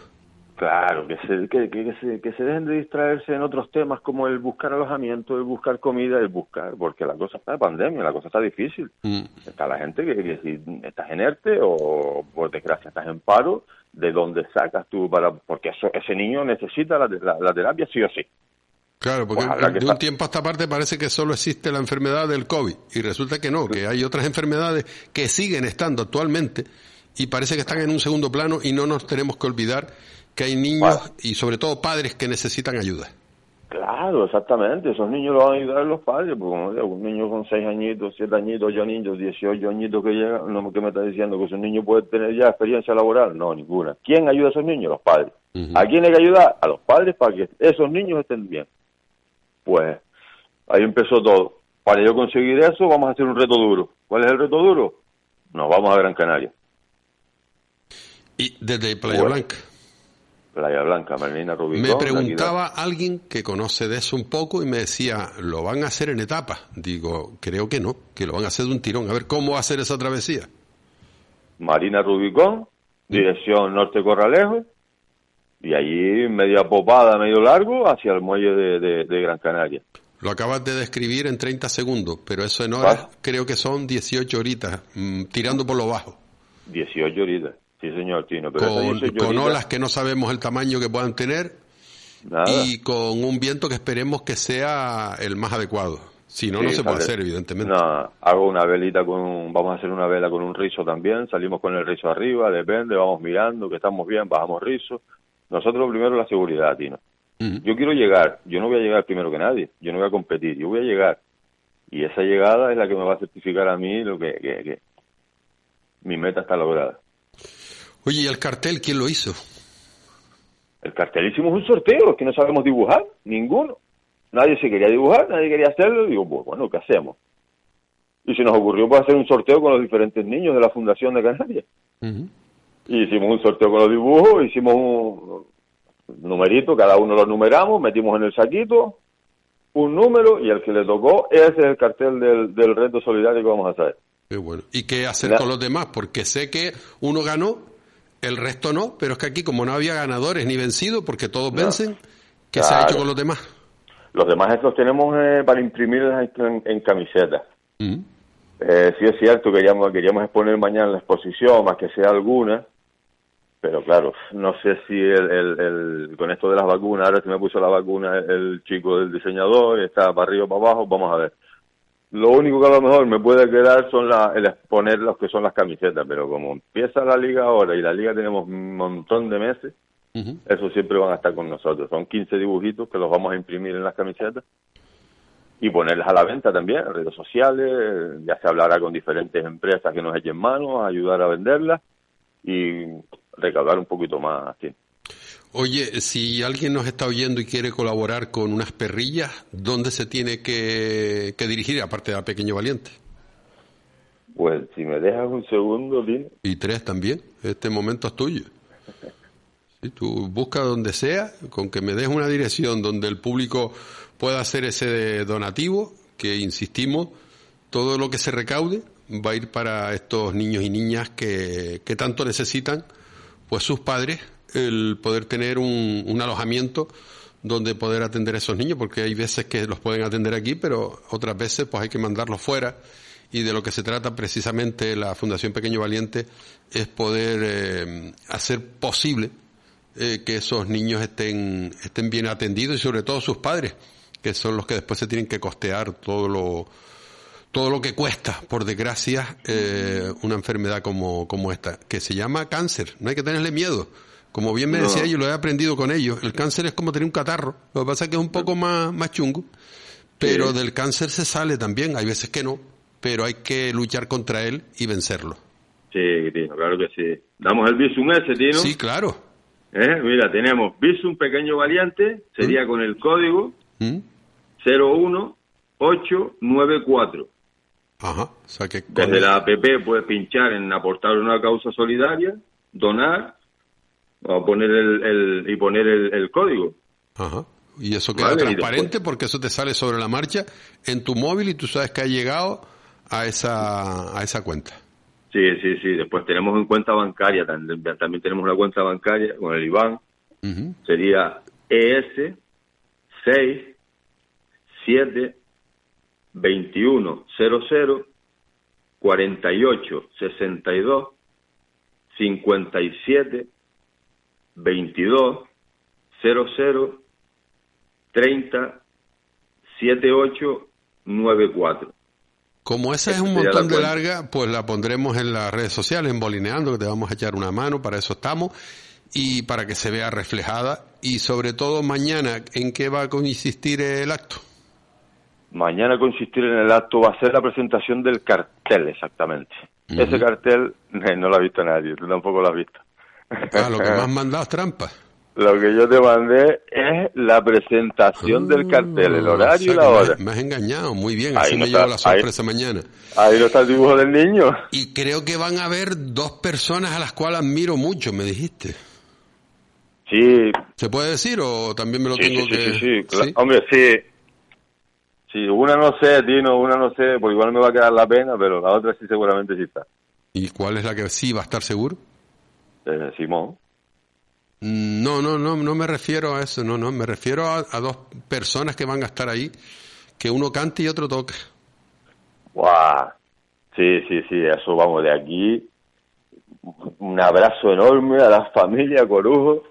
Speaker 7: Claro, que se, que, que, se, que se dejen de distraerse en otros temas como el buscar alojamiento, el buscar comida, el buscar, porque la cosa está de pandemia, la cosa está difícil. Mm. Está la gente que, que, si estás en ERTE o por desgracia estás en paro, ¿de dónde sacas tú para...? Porque eso, ese niño necesita la, la, terapia sí o sí.
Speaker 3: Claro, porque pues de un tiempo a esta parte parece que solo existe la enfermedad del COVID y resulta que no, que hay otras enfermedades que siguen estando actualmente y parece que están en un segundo plano y no nos tenemos que olvidar que hay niños y sobre todo padres que necesitan ayuda.
Speaker 7: Claro, exactamente. Esos niños los van a ayudar los padres, porque un niño con 6 añitos, 7 añitos, 8 añitos, 18 añitos que llega, no que me está diciendo que esos niños pueden tener ya experiencia laboral. No, ninguna. ¿Quién ayuda a esos niños? Los padres. ¿A quién hay que ayudar? A los padres para que esos niños estén bien. Pues ahí empezó todo. Para yo conseguir eso, vamos a hacer un reto duro. ¿Cuál es el reto duro? Nos vamos a Gran Canaria.
Speaker 3: ¿Y desde Playa Blanca?
Speaker 7: Playa Blanca, Marina Rubicón.
Speaker 3: Me preguntaba alguien que conoce de eso un poco y me decía, ¿lo van a hacer en etapas? Digo, creo que no, que lo van a hacer de un tirón. A ver, ¿cómo va a hacer esa travesía?
Speaker 7: Marina Rubicón, dirección Norte Corralejo, y allí media popada, medio largo, hacia el muelle de, Gran Canaria.
Speaker 3: Lo acabas de describir en 30 segundos, pero eso en horas creo que son 18 horitas, mm, tirando por lo bajo.
Speaker 7: 18 horitas. Sí, señor Tino.
Speaker 3: Pero con, olas que no sabemos el tamaño que puedan tener y con un viento que esperemos que sea el más adecuado. Si no, no se puede hacer, evidentemente.
Speaker 7: No, hago una velita con vamos a hacer una vela con un rizo también, salimos con el rizo arriba, depende, vamos mirando que estamos bien, bajamos rizo. Nosotros primero la seguridad, Tino. Yo quiero llegar, yo no voy a llegar primero que nadie, yo no voy a competir, yo voy a llegar. Y esa llegada es la que me va a certificar a mí lo que, que mi meta está lograda.
Speaker 3: Oye, ¿y el cartel quién lo hizo?
Speaker 7: El cartel hicimos un sorteo, es que no sabemos dibujar, ninguno. Nadie se quería dibujar, nadie quería hacerlo. Digo, pues bueno, ¿qué hacemos? Y se nos ocurrió pues, hacer un sorteo con los diferentes niños de la Fundación de Canarias. Y hicimos un sorteo con los dibujos, hicimos un numerito, cada uno lo numeramos, metimos en el saquito un número y el que le tocó, ese es el cartel del, del reto solidario que vamos a hacer.
Speaker 3: Qué bueno. ¿Y qué hacer con los demás? Porque sé que uno ganó El resto no, pero es que aquí como no había ganadores ni vencidos, porque todos vencen, ¿qué se ha hecho con los demás?
Speaker 7: Los demás estos tenemos eh, para imprimir en, en camisetas. Mm. Eh, sí es cierto, queríamos, queríamos exponer mañana la exposición, más que sea alguna, pero claro, no sé si el, el, con esto de las vacunas, ahora se me puso la vacuna el chico del diseñador, está para arriba o para abajo, vamos a ver. Lo único que a lo mejor me puede quedar son la, el exponer los que son las camisetas, pero como empieza la liga ahora y la liga tenemos un montón de meses, eso siempre van a estar con nosotros. Son 15 dibujitos que los vamos a imprimir en las camisetas y ponerlas a la venta también en redes sociales, ya se hablará con diferentes empresas que nos echen manos, ayudar a venderlas y recaudar un poquito más.
Speaker 3: Oye, si alguien nos está oyendo y quiere colaborar con unas perrillas, ¿dónde se tiene que, dirigir, aparte de a Pequeño Valiente?
Speaker 7: Pues si me dejas un segundo.
Speaker 3: Y tres también, este momento es tuyo. Si tú busca donde sea, con que me des una dirección donde el público pueda hacer ese donativo, que insistimos, todo lo que se recaude va a ir para estos niños y niñas que, que tanto necesitan, pues sus padres el poder tener un, un alojamiento donde poder atender a esos niños, porque hay veces que los pueden atender aquí, pero otras veces pues hay que mandarlos fuera. Y de lo que se trata precisamente la Fundación Pequeño Valiente es poder eh, hacer posible eh, que esos niños estén, estén bien atendidos y sobre todo sus padres, que son los que después se tienen que costear todo lo, todo lo que cuesta, por desgracia, eh, una enfermedad como, como esta, que se llama cáncer. No hay que tenerle miedo como bien me decía yo, lo he aprendido con ellos. El cáncer es como tener un catarro. Lo que pasa es que es un poco más, más chungo. Pero del cáncer se sale también. Hay veces que no. Pero hay que luchar contra él y vencerlo.
Speaker 7: Sí, Tino, claro que sí. Damos el Visum ese, Tino.
Speaker 3: Sí, claro.
Speaker 7: ¿Eh? Mira, tenemos Visum Pequeño Valiante. Sería ¿Mm? con el código 01894.
Speaker 3: Ajá. O sea que
Speaker 7: Desde la app puedes pinchar en aportar una causa solidaria, donar a poner el, y poner el, código.
Speaker 3: Ajá. Y eso queda transparente porque eso te sale sobre la marcha en tu móvil y tú sabes que ha llegado a esa, a esa cuenta.
Speaker 7: Sí, sí, sí. Después tenemos en cuenta bancaria, también, también tenemos una cuenta bancaria con el IBAN. Sería ES 6 7 21 00 48 62 57 22 00 30 78 94.
Speaker 3: Como esa es un montón de larga, pues la pondremos en las redes sociales, en Bolineando, que te vamos a echar una mano, para eso estamos, y para que se vea reflejada. Y sobre todo mañana, ¿en qué va a consistir el acto?
Speaker 7: Mañana consistir en el acto va a ser la presentación del cartel, exactamente. Ese cartel no lo ha visto nadie, tú tampoco lo has visto.
Speaker 3: Ah, lo que me has mandado es trampa.
Speaker 7: Lo que yo te mandé es la presentación del cartel, el horario y la hora.
Speaker 3: Me, has engañado, muy bien, así me llevo la sorpresa mañana.
Speaker 7: Ahí no está el dibujo del niño.
Speaker 3: Y creo que van a haber dos personas a las cuales admiro mucho, me dijiste.
Speaker 7: Sí.
Speaker 3: ¿Se puede decir o también me lo tengo que...?
Speaker 7: Sí, sí, sí, Hombre, sí. Sí, una no sé, Tino, una no sé, porque igual me va a quedar la pena, pero la otra sí seguramente sí está.
Speaker 3: ¿Y cuál es la que sí va a estar seguro?
Speaker 7: Eh, Simón.
Speaker 3: No, no, no, no me refiero a eso, no, no, me refiero a, dos personas que van a estar ahí, que uno cante y otro toque.
Speaker 7: Guau, sí, sí, sí, eso vamos de aquí. Un abrazo enorme a la familia Corujo,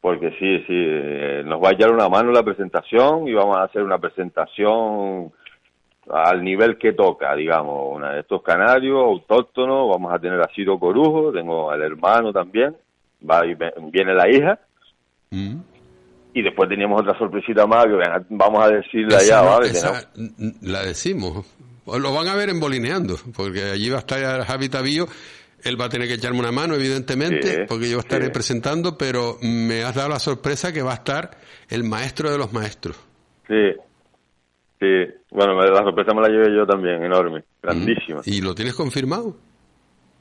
Speaker 7: porque sí, sí, eh, nos va a echar una mano la presentación y vamos a hacer una presentación al nivel que toca, digamos, una de estos canarios autóctonos, vamos a tener a Ciro Corujo, tengo al hermano también, va y viene la hija, mm. y después teníamos otra sorpresita más que vamos a decirla ya, ¿vale?
Speaker 3: La decimos, lo van a ver en Bolineando, porque allí va a estar Javi Tavío, él va a tener que echarme una mano, evidentemente, porque yo estaré presentando, pero me has dado la sorpresa que va a estar el maestro de los maestros.
Speaker 7: Sí, Sí, bueno, la sorpresa me la llevé yo también, enorme, grandísima.
Speaker 3: ¿Y lo tienes confirmado?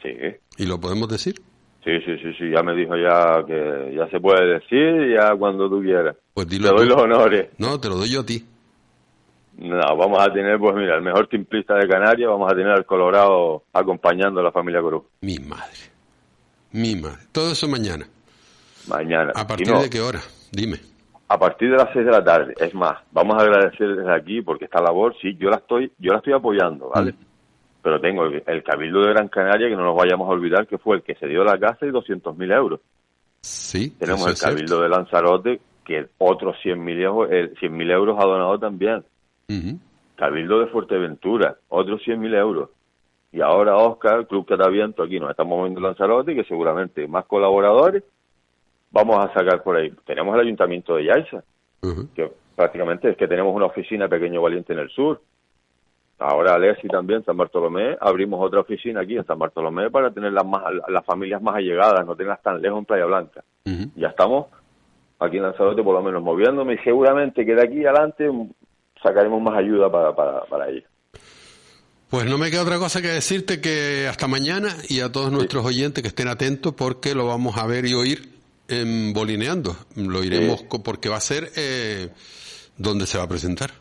Speaker 7: Sí.
Speaker 3: ¿Y lo podemos decir?
Speaker 7: Sí, sí, sí, sí, ya me dijo ya que ya se puede decir, ya cuando tú quieras.
Speaker 3: Pues
Speaker 7: dilo Te doy los honores.
Speaker 3: No, te lo doy yo a ti.
Speaker 7: No, vamos a tener, pues mira, el mejor timplista de Canarias, vamos a tener al Colorado acompañando a la familia Corujo.
Speaker 3: Mi madre. Mi madre. Todo eso mañana.
Speaker 7: Mañana.
Speaker 3: ¿A partir de qué hora? Dime.
Speaker 7: A partir de las 6 de la tarde. Es más, vamos a agradecer desde aquí porque esta labor, sí, yo la estoy, yo la estoy apoyando, ¿vale? Mm. Pero tengo el, Cabildo de Gran Canaria, que no nos vayamos a olvidar, que fue el que se dio la casa y 200.000 euros.
Speaker 3: Sí.
Speaker 7: Tenemos el Cabildo de Lanzarote, que otros 100.000 euros, eh, euros ha donado también. Cabildo de Fuerteventura, otros 100.000 euros. Y ahora Oscar, Club Cataviento, aquí nos estamos moviendo Lanzarote, que seguramente más colaboradores vamos a sacar por ahí. Tenemos el Ayuntamiento de Yaiza, que prácticamente es que tenemos una oficina Pequeño Valiente en el sur. Ahora Alessi también, San Bartolomé, abrimos otra oficina aquí en San Bartolomé para tener las, más, las familias más allegadas, no tenerlas tan lejos en Playa Blanca. Ya estamos aquí en Lanzarote por lo menos moviéndome y seguramente que de aquí adelante sacaremos más ayuda para, para, para ello.
Speaker 3: Pues no me queda otra cosa que decirte que hasta mañana y a todos nuestros oyentes que estén atentos porque lo vamos a ver y oír en Bolineando. Lo iremos porque va a ser eh, donde se va a presentar.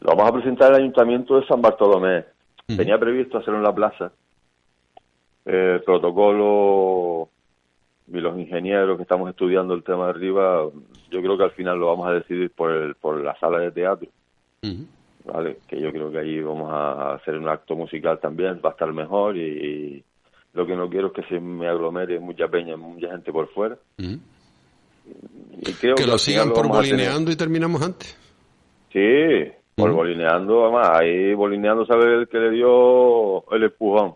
Speaker 7: Lo vamos a presentar en el Ayuntamiento de San Bartolomé. Tenía previsto hacerlo en la plaza. El protocolo y los ingenieros que estamos estudiando el tema de arriba, yo creo que al final lo vamos a decidir por, el, por la sala de teatro. ¿vale? Que yo creo que ahí vamos a hacer un acto musical también, va a estar mejor y, lo que no quiero es que se me aglomere mucha peña, mucha gente por fuera.
Speaker 3: y creo que, lo sigan por bolineando y terminamos antes.
Speaker 7: Sí, por bolineando, además, ahí bolineando sabe el que le dio el empujón.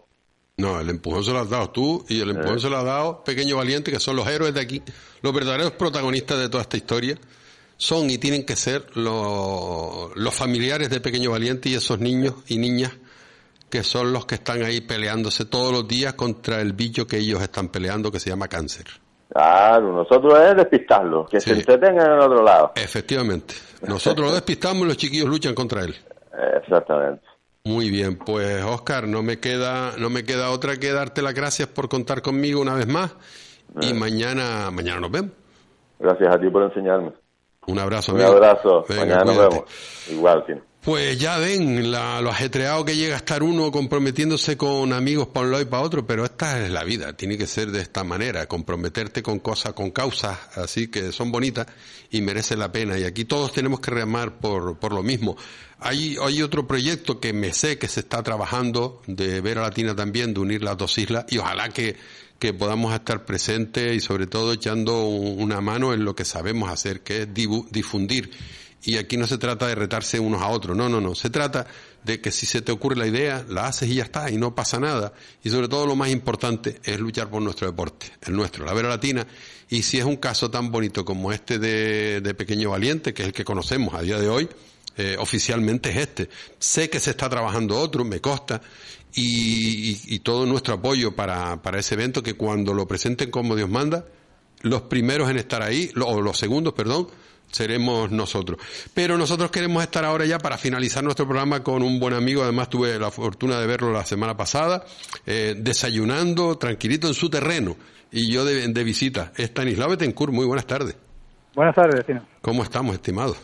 Speaker 3: No, el empujón se lo has dado tú y el empujón eh. se lo ha dado Pequeño Valiente, que son los héroes de aquí, los verdaderos protagonistas de toda esta historia son y tienen que ser los, los familiares de Pequeño Valiente y esos niños y niñas que son los que están ahí peleándose todos los días contra el bicho que ellos están peleando que se llama cáncer.
Speaker 7: Claro, nosotros es despistarlos, que se entretengan en el otro lado.
Speaker 3: Efectivamente. Nosotros lo despistamos y los chiquillos luchan contra él.
Speaker 7: Exactamente.
Speaker 3: Muy bien, pues Oscar, no me queda, no me queda otra que darte las gracias por contar conmigo una vez más y eh. mañana, mañana nos vemos.
Speaker 7: Gracias a ti por enseñarme.
Speaker 3: Un abrazo,
Speaker 7: amigo. Un abrazo. Mañana nos vemos. Igual, tío.
Speaker 3: Pues ya ven la, lo ajetreado que llega a estar uno comprometiéndose con amigos para un lado y para otro, pero esta es la vida, tiene que ser de esta manera, comprometerte con cosas, con causas así que son bonitas y merecen la pena. Y aquí todos tenemos que remar por, por lo mismo. Hay, hay otro proyecto que me sé que se está trabajando de Vera Latina también, de unir las dos islas, y ojalá que, que podamos estar presentes y sobre todo echando una mano en lo que sabemos hacer, que es difundir y aquí no se trata de retarse unos a otros, no, no, no, se trata de que si se te ocurre la idea, la haces y ya está, y no pasa nada. Y sobre todo lo más importante es luchar por nuestro deporte, el nuestro, la Vera Latina. Y si es un caso tan bonito como este de, Pequeño Valiente, que es el que conocemos a día de hoy, eh, oficialmente es este. Sé que se está trabajando otro, me consta, y, todo nuestro apoyo para, para ese evento, que cuando lo presenten como Dios manda, los primeros en estar ahí, o los segundos, perdón, seremos nosotros. Pero nosotros queremos estar ahora ya para finalizar nuestro programa con un buen amigo, además tuve la fortuna de verlo la semana pasada, eh, desayunando tranquilito en su terreno y yo de, de visita. Estanislao Betancourt, muy buenas tardes.
Speaker 8: Buenas tardes, vecino.
Speaker 3: ¿Cómo estamos, estimado?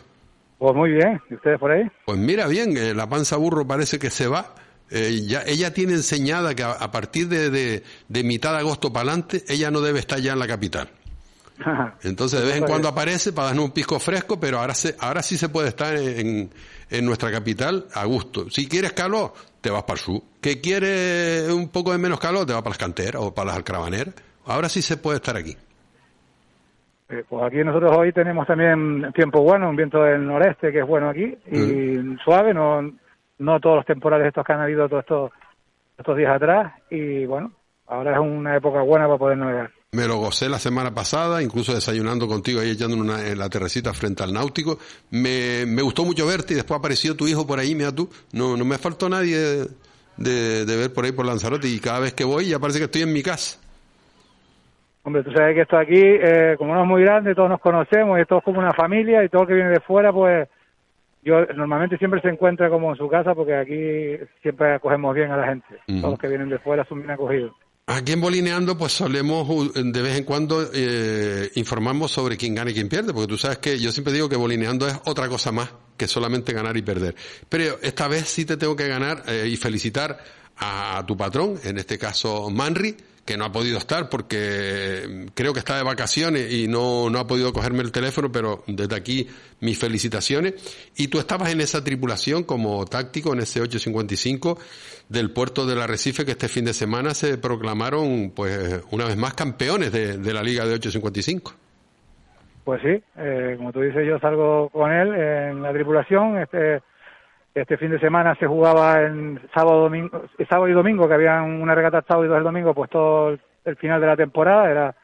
Speaker 8: Pues muy bien, ¿y ustedes por ahí?
Speaker 3: Pues mira bien, eh, la panza burro parece que se va. Eh, ya, ella tiene enseñada que a, partir de, de, de mitad de agosto para adelante, ella no debe estar ya en la capital. Entonces de vez en cuando aparece para darnos un pisco fresco, pero ahora, se, ahora sí se puede estar en, en nuestra capital a gusto. Si quieres calor, te vas para el sur. Que quieres un poco de menos calor, te vas para las canteras o para las alcaravaneras. Ahora sí se puede estar aquí.
Speaker 8: Eh, pues aquí nosotros hoy tenemos también tiempo bueno, un viento del noreste que es bueno aquí y mm. suave, no, no todos los temporales estos que han habido todos estos, estos días atrás y bueno, ahora es una época buena para poder navegar.
Speaker 3: Me lo gocé la semana pasada, incluso desayunando contigo ahí echando una, en la terracita frente al náutico. Me, me gustó mucho verte y después apareció tu hijo por ahí, mira tú. No, no me faltó nadie de, de, ver por ahí por Lanzarote y cada vez que voy ya parece que estoy en mi casa.
Speaker 8: Hombre, tú sabes que esto aquí, eh, como no es muy grande, todos nos conocemos y esto es como una familia y todo el que viene de fuera, pues yo normalmente siempre se encuentra como en su casa porque aquí siempre acogemos bien a la gente. Todos los que vienen de fuera son bien acogidos.
Speaker 3: Aquí en Bolineando, pues solemos de vez en cuando eh, informamos sobre quién gana y quién pierde, porque tú sabes que yo siempre digo que Bolineando es otra cosa más que solamente ganar y perder. Pero esta vez sí te tengo que ganar eh, y felicitar a, tu patrón, en este caso Manri, que no ha podido estar porque creo que está de vacaciones y no, no ha podido cogerme el teléfono, pero desde aquí mis felicitaciones. Y tú estabas en esa tripulación como táctico en ese 855 del puerto del Arrecife que este fin de semana se proclamaron, pues, una vez más campeones de, la Liga de 855.
Speaker 8: Pues sí, eh, como tú dices, yo salgo con él en la tripulación. Este, este fin de semana se jugaba en sábado, domingo, sábado y domingo, que había una regata sábado y dos el domingo, pues todo el, final de la temporada era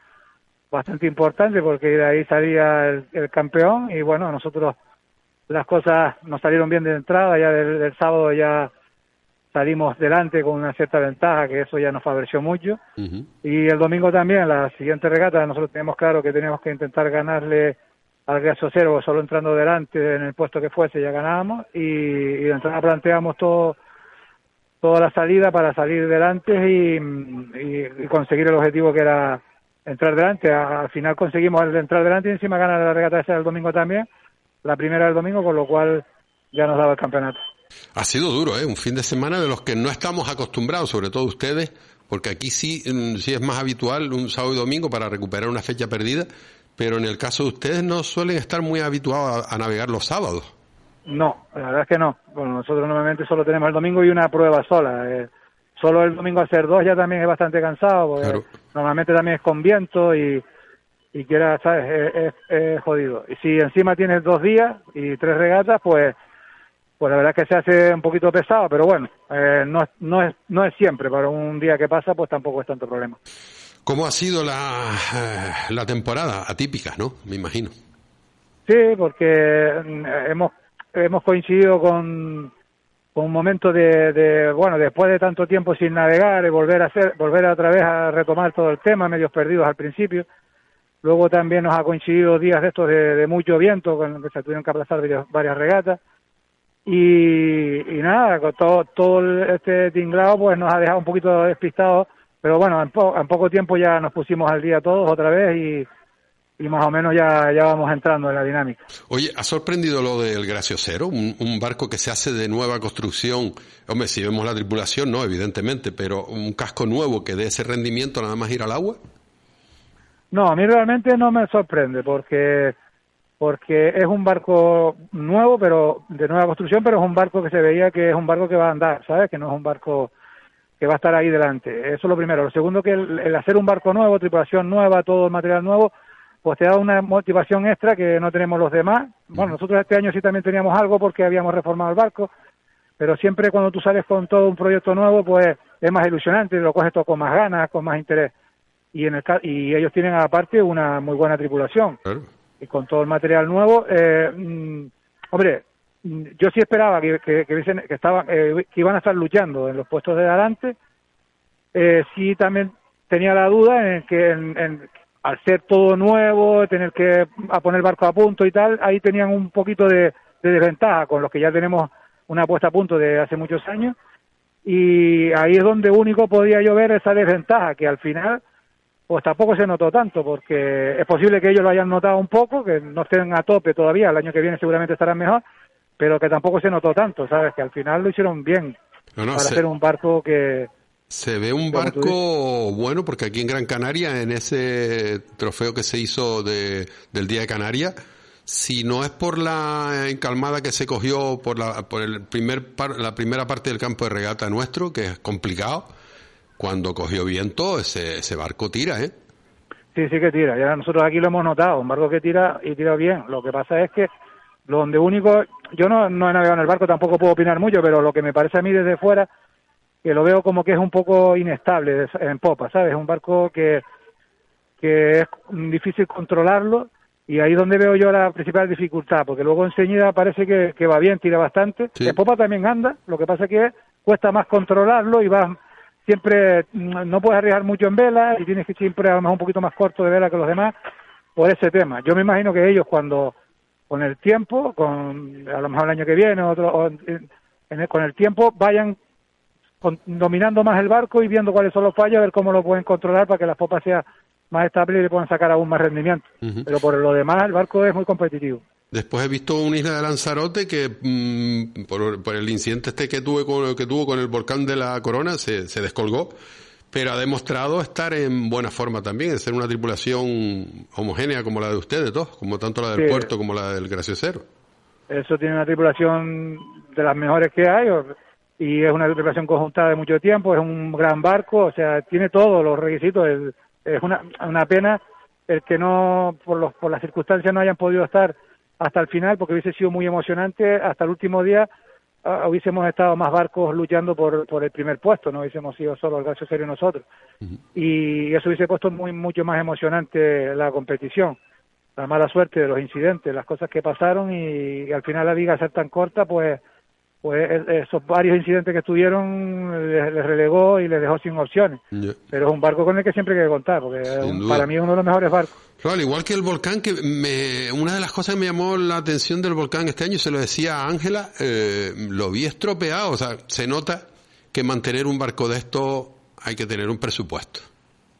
Speaker 8: bastante importante porque de ahí salía el, campeón y bueno, nosotros las cosas nos salieron bien de entrada, ya del sábado ya salimos delante con una cierta ventaja, que eso ya nos favoreció mucho. Y el domingo también, la siguiente regata, nosotros tenemos claro que teníamos que intentar ganarle al Graso Cero, solo entrando delante en el puesto que fuese ya ganábamos. Y, y de planteamos todo toda la salida para salir delante y, conseguir el objetivo que era entrar delante. Al final conseguimos el entrar delante y encima ganar la regata esa del domingo también, la primera del domingo, con lo cual ya nos daba el campeonato.
Speaker 3: Ha sido duro, ¿eh? Un fin de semana de los que no estamos acostumbrados, sobre todo ustedes, porque aquí sí, mm, sí es más habitual un sábado y domingo para recuperar una fecha perdida, pero en el caso de ustedes no suelen estar muy habituados a, navegar los sábados.
Speaker 8: No, la verdad es que no. Bueno, nosotros normalmente solo tenemos el domingo y una prueba sola. Eh, solo el domingo hacer dos ya también es bastante cansado, porque normalmente también es con viento y, y quiera, ¿sabes? Es, es, jodido. Y si encima tienes dos días y tres regatas, pues pues la verdad es que se hace un poquito pesado, pero bueno, eh, no, no, es, no es siempre, para un día que pasa pues tampoco es tanto problema.
Speaker 3: ¿Cómo ha sido la, eh, la temporada? Atípica, ¿no? Me imagino.
Speaker 8: Sí, porque mm, hemos, hemos coincidido con, con un momento de, de, bueno, después de tanto tiempo sin navegar y volver a hacer, volver otra vez a retomar todo el tema, medios perdidos al principio. Luego también nos ha coincidido días de estos de, mucho viento, con que se tuvieron que aplazar varias regatas y, nada, con todo, todo este tinglado pues nos ha dejado un poquito despistados, pero bueno, en, poco tiempo ya nos pusimos al día todos otra vez y, más o menos ya, ya vamos entrando en la dinámica.
Speaker 3: Oye, ¿ha sorprendido lo del Graciosero? Un, un barco que se hace de nueva construcción. Hombre, si vemos la tripulación, no, evidentemente, pero un casco nuevo que dé ese rendimiento nada más ir al agua.
Speaker 8: No, a mí realmente no me sorprende porque porque es un barco nuevo, pero de nueva construcción, pero es un barco que se veía que es un barco que va a andar, ¿sabes? Que no es un barco que va a estar ahí delante. Eso es lo primero. Lo segundo, que el, hacer un barco nuevo, tripulación nueva, todo el material nuevo, pues te da una motivación extra que no tenemos los demás. Bueno, nosotros este año sí también teníamos algo porque habíamos reformado el barco, pero siempre cuando tú sales con todo un proyecto nuevo, pues es más ilusionante, lo coges todo con más ganas, con más interés. Y, en el, y ellos tienen aparte una muy buena tripulación y con todo el material nuevo. Eh, mm, hombre, yo sí esperaba que, que, que, que, estaban, eh, que iban a estar luchando en los puestos de adelante. Eh, sí también tenía la duda en que en, al ser todo nuevo, tener que a poner barco a punto y tal, ahí tenían un poquito de, de desventaja con los que ya tenemos una puesta a punto de hace muchos años. Y ahí es donde único podía yo ver esa desventaja, que al final pues tampoco se notó tanto, porque es posible que ellos lo hayan notado un poco, que no estén a tope todavía, el año que viene seguramente estarán mejor, pero que tampoco se notó tanto, ¿sabes? Que al final lo hicieron bien para hacer un barco que...
Speaker 3: Se ve un barco bueno, porque aquí en Gran Canaria, en ese trofeo que se hizo de, del Día de Canarias, si no es por la encalmada que se cogió por la, por el primer la primera parte del campo de regata nuestro, que es complicado, cuando cogió viento, ese, ese barco tira, ¿eh?
Speaker 8: Sí, sí que tira. Ya nosotros aquí lo hemos notado, un barco que tira y tira bien. Lo que pasa es que donde único, yo no, no he navegado en el barco, tampoco puedo opinar mucho, pero lo que me parece a mí desde fuera, que lo veo como que es un poco inestable en popa, ¿sabes? Es un barco que, que es difícil controlarlo y ahí donde veo yo la principal dificultad, porque luego enseguida parece que, que va bien, tira bastante. En popa también anda, lo que pasa es que cuesta más controlarlo y va siempre no puedes arriesgar mucho en vela y tienes que siempre a lo mejor un poquito más corto de vela que los demás por ese tema. Yo me imagino que ellos cuando con el tiempo, con a lo mejor el año que viene, otro, con el tiempo vayan dominando más el barco y viendo cuáles son los fallos, a ver cómo lo pueden controlar para que la popa sea más estable y le puedan sacar aún más rendimiento. Pero por lo demás el barco es muy competitivo.
Speaker 3: Después he visto una isla de Lanzarote que mm, por, el incidente este que tuve con, que tuvo con el volcán de la Corona se, se descolgó, pero ha demostrado estar en buena forma también, de ser una tripulación homogénea como la de ustedes dos, como tanto la del puerto como la del graciosero.
Speaker 8: Eso tiene una tripulación de las mejores que hay y es una tripulación conjuntada de mucho tiempo, es un gran barco, o sea, tiene todos los requisitos. Es, una, una pena el que no, por, los, por las circunstancias, no hayan podido estar hasta el final, porque hubiese sido muy emocionante hasta el último día Ah, hubiésemos estado más barcos luchando por, por el primer puesto, no hubiésemos sido solo el Garcio Serio nosotros. Y eso hubiese puesto muy mucho más emocionante la competición. La mala suerte de los incidentes, las cosas que pasaron y, al final la liga ser tan corta, pues pues esos varios incidentes que tuvieron les, relegó y les dejó sin opciones. Pero es un barco con el que siempre hay que contar, porque para mí es uno de los mejores barcos.
Speaker 3: al igual que el volcán, que me, una de las cosas que me llamó la atención del volcán este año, se lo decía a Ángela, eh, lo vi estropeado, o sea, se nota que mantener un barco de esto hay que tener un presupuesto.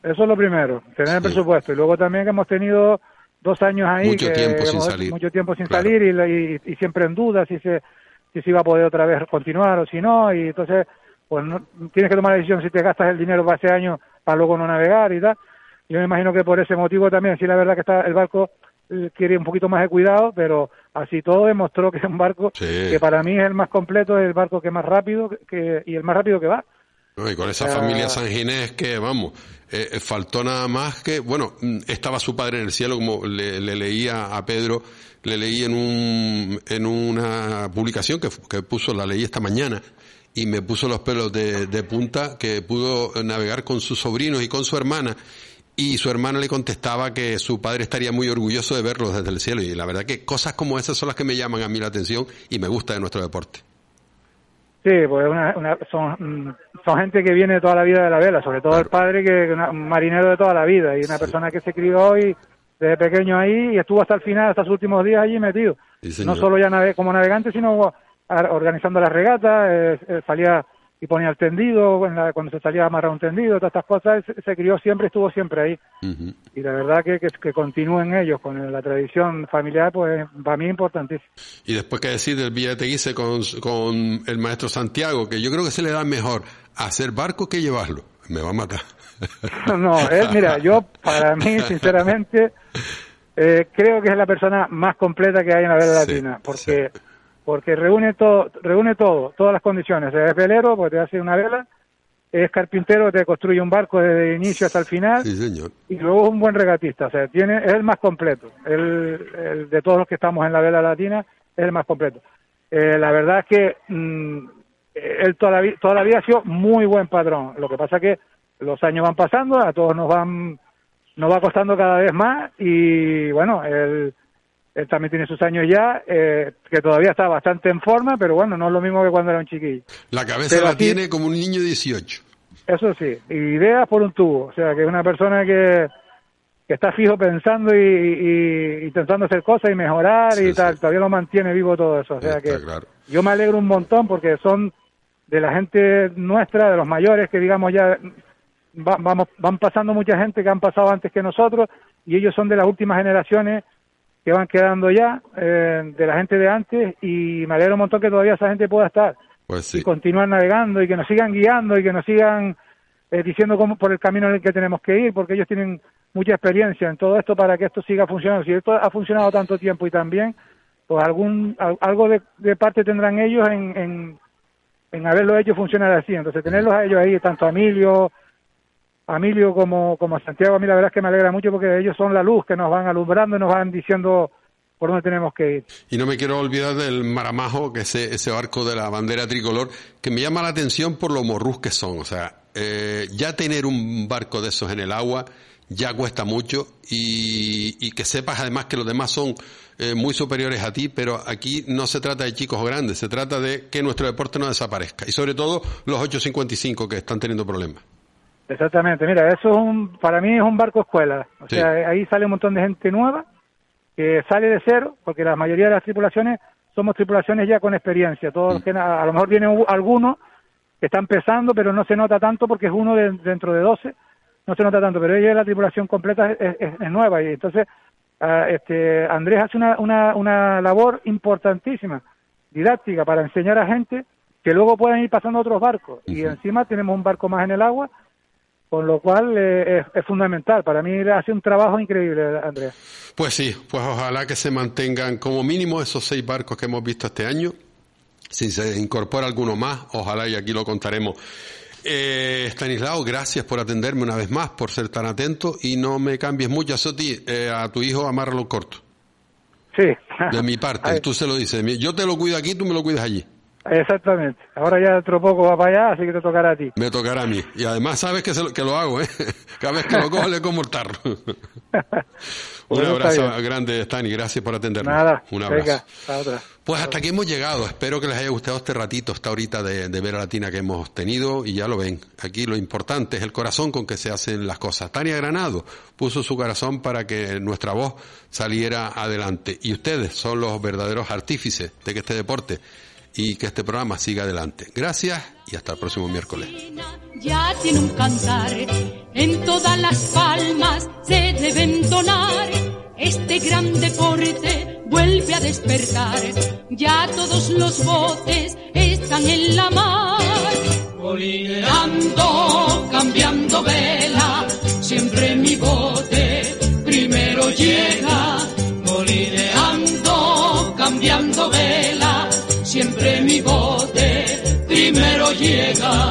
Speaker 8: Eso es lo primero, tener el presupuesto. Y luego también que hemos tenido dos años ahí,
Speaker 3: mucho tiempo sin salir,
Speaker 8: mucho tiempo sin salir y, y, siempre en dudas si se si se iba a poder otra vez continuar o si no, y entonces pues no, tienes que tomar la decisión si te gastas el dinero para ese año para luego no navegar y tal. Yo me imagino que por ese motivo también, sí, la verdad que está el barco eh, quiere un poquito más de cuidado, pero así todo demostró que es un barco que para mí es el más completo, es el barco que más rápido que, y el más rápido que va.
Speaker 3: Y con esa familia San Ginés que, vamos, eh, eh, faltó nada más que, bueno, mm, estaba su padre en el cielo, como le, le leía a Pedro, le leí en, un, en una publicación que, que puso, la leí esta mañana, y me puso los pelos de, de, punta que pudo navegar con sus sobrinos y con su hermana y su hermana le contestaba que su padre estaría muy orgulloso de verlos desde el cielo y la verdad que cosas como esas son las que me llaman a mí la atención y me gusta de nuestro deporte.
Speaker 8: Sí, pues una, son, son gente que viene toda la vida de la vela, sobre todo el padre que es un marinero de toda la vida y una persona que se crió y desde pequeño ahí y estuvo hasta el final, hasta sus últimos días allí metido. no solo ya como navegante, sino organizando las regatas, eh, salía y ponía el tendido, cuando se salía a amarrar un tendido, todas estas cosas, se, crió siempre, estuvo siempre ahí. Y la verdad que, que, continúen ellos con la tradición familiar, pues para mí es importantísimo.
Speaker 3: Y después que decir del Villateguise con, con el maestro Santiago, que yo creo que se le da mejor hacer barco que llevarlo. Me va a matar.
Speaker 8: no, él, mira, yo para mí, sinceramente, eh, creo que es la persona más completa que hay en la vela latina, porque porque reúne todo, reúne todo, todas las condiciones. Es velero, porque te hace una vela, es carpintero, te construye un barco desde el inicio hasta el final, y luego es un buen regatista, o sea, tiene, es el más completo. El, de todos los que estamos en la vela latina, es el más completo. Eh, la verdad es que mm, él toda la, toda la vida ha sido muy buen padrón. Lo que pasa es que los años van pasando, a todos nos van nos va costando cada vez más y bueno, él, él también tiene sus años ya, eh, que todavía está bastante en forma, pero bueno, no es lo mismo que cuando era un chiquillo.
Speaker 3: La cabeza la tiene como un niño de 18.
Speaker 8: Eso sí, ideas por un tubo, o sea, que es una persona que, que está fijo pensando y, y, intentando hacer cosas y mejorar y tal, todavía lo mantiene vivo todo eso, o sea que yo me alegro un montón porque son de la gente nuestra, de los mayores que digamos ya vamos, van pasando mucha gente que han pasado antes que nosotros y ellos son de las últimas generaciones que van quedando ya, eh, de la gente de antes, y me alegro un montón que todavía esa gente pueda estar
Speaker 3: pues
Speaker 8: y continuar navegando y que nos sigan guiando y que nos sigan eh, diciendo cómo, por el camino en el que tenemos que ir, porque ellos tienen mucha experiencia en todo esto para que esto siga funcionando. Si esto ha funcionado tanto tiempo y también, pues algún algo de, parte tendrán ellos en, en, en haberlo hecho funcionar así. Entonces, tenerlos a ellos ahí, tanto a Emilio, a Emilio como, como a Santiago, a mí la verdad es que me alegra mucho porque ellos son la luz que nos van alumbrando y nos van diciendo por dónde tenemos que ir.
Speaker 3: Y no me quiero olvidar del Maramajo, que es ese, barco de la bandera tricolor, que me llama la atención por lo morrús que son. O sea, eh, ya tener un barco de esos en el agua ya cuesta mucho y, que sepas además que los demás son eh, muy superiores a ti, pero aquí no se trata de chicos grandes, se trata de que nuestro deporte no desaparezca. Y sobre todo los 855 que están teniendo problemas.
Speaker 8: Exactamente, mira, eso es un, para mí es un barco escuela, o sea, ahí sale un montón de gente nueva que sale de cero, porque la mayoría de las tripulaciones somos tripulaciones ya con experiencia, todos mm. que a, lo mejor vienen algunos que están empezando, pero no se nota tanto porque es uno de, dentro de 12, no se nota tanto, pero ella la tripulación completa es, nueva. Y entonces ah, este Andrés hace una, una, una labor importantísima, didáctica, para enseñar a gente que luego puedan ir pasando a otros barcos. Y encima tenemos un barco más en el agua Con lo cual eh, es, fundamental. Para mí ha sido un trabajo increíble, Andrea.
Speaker 3: Pues sí, pues ojalá que se mantengan como mínimo esos seis barcos que hemos visto este año. Si se incorpora alguno más, ojalá y aquí lo contaremos. Eh, Stanislao, gracias por atenderme una vez más, por ser tan atento y no me cambies mucho. A ti, eh, a tu hijo, amárralo corto.
Speaker 8: Sí.
Speaker 3: De mi parte, tú se lo dices. Yo te lo cuido aquí, tú me lo cuidas allí.
Speaker 8: Exactamente. Ahora ya otro poco va para allá, así que te tocará a ti.
Speaker 3: Me tocará a mí. Y además sabes que, que lo hago, ¿eh? Cada vez que lo cojo le como el tarro. Un abrazo grande, Stani. Gracias por atendernos.
Speaker 8: Nada.
Speaker 3: Un abrazo. Pues hasta aquí hemos llegado. Espero que les haya gustado este ratito, esta horita de, de ver a Latina que hemos tenido. Y ya lo ven. Aquí lo importante es el corazón con que se hacen las cosas. Tania Granado puso su corazón para que nuestra voz saliera adelante. Y ustedes son los verdaderos artífices de que este deporte y que este programa siga adelante. Gracias y hasta el próximo miércoles.
Speaker 2: Ya tiene un cantar, en todas las palmas se debe entonar. Este gran deporte vuelve a despertar, ya todos los botes están en la mar. Colineando, cambiando vela, siempre mi bote primero llega. Colineando, cambiando llega.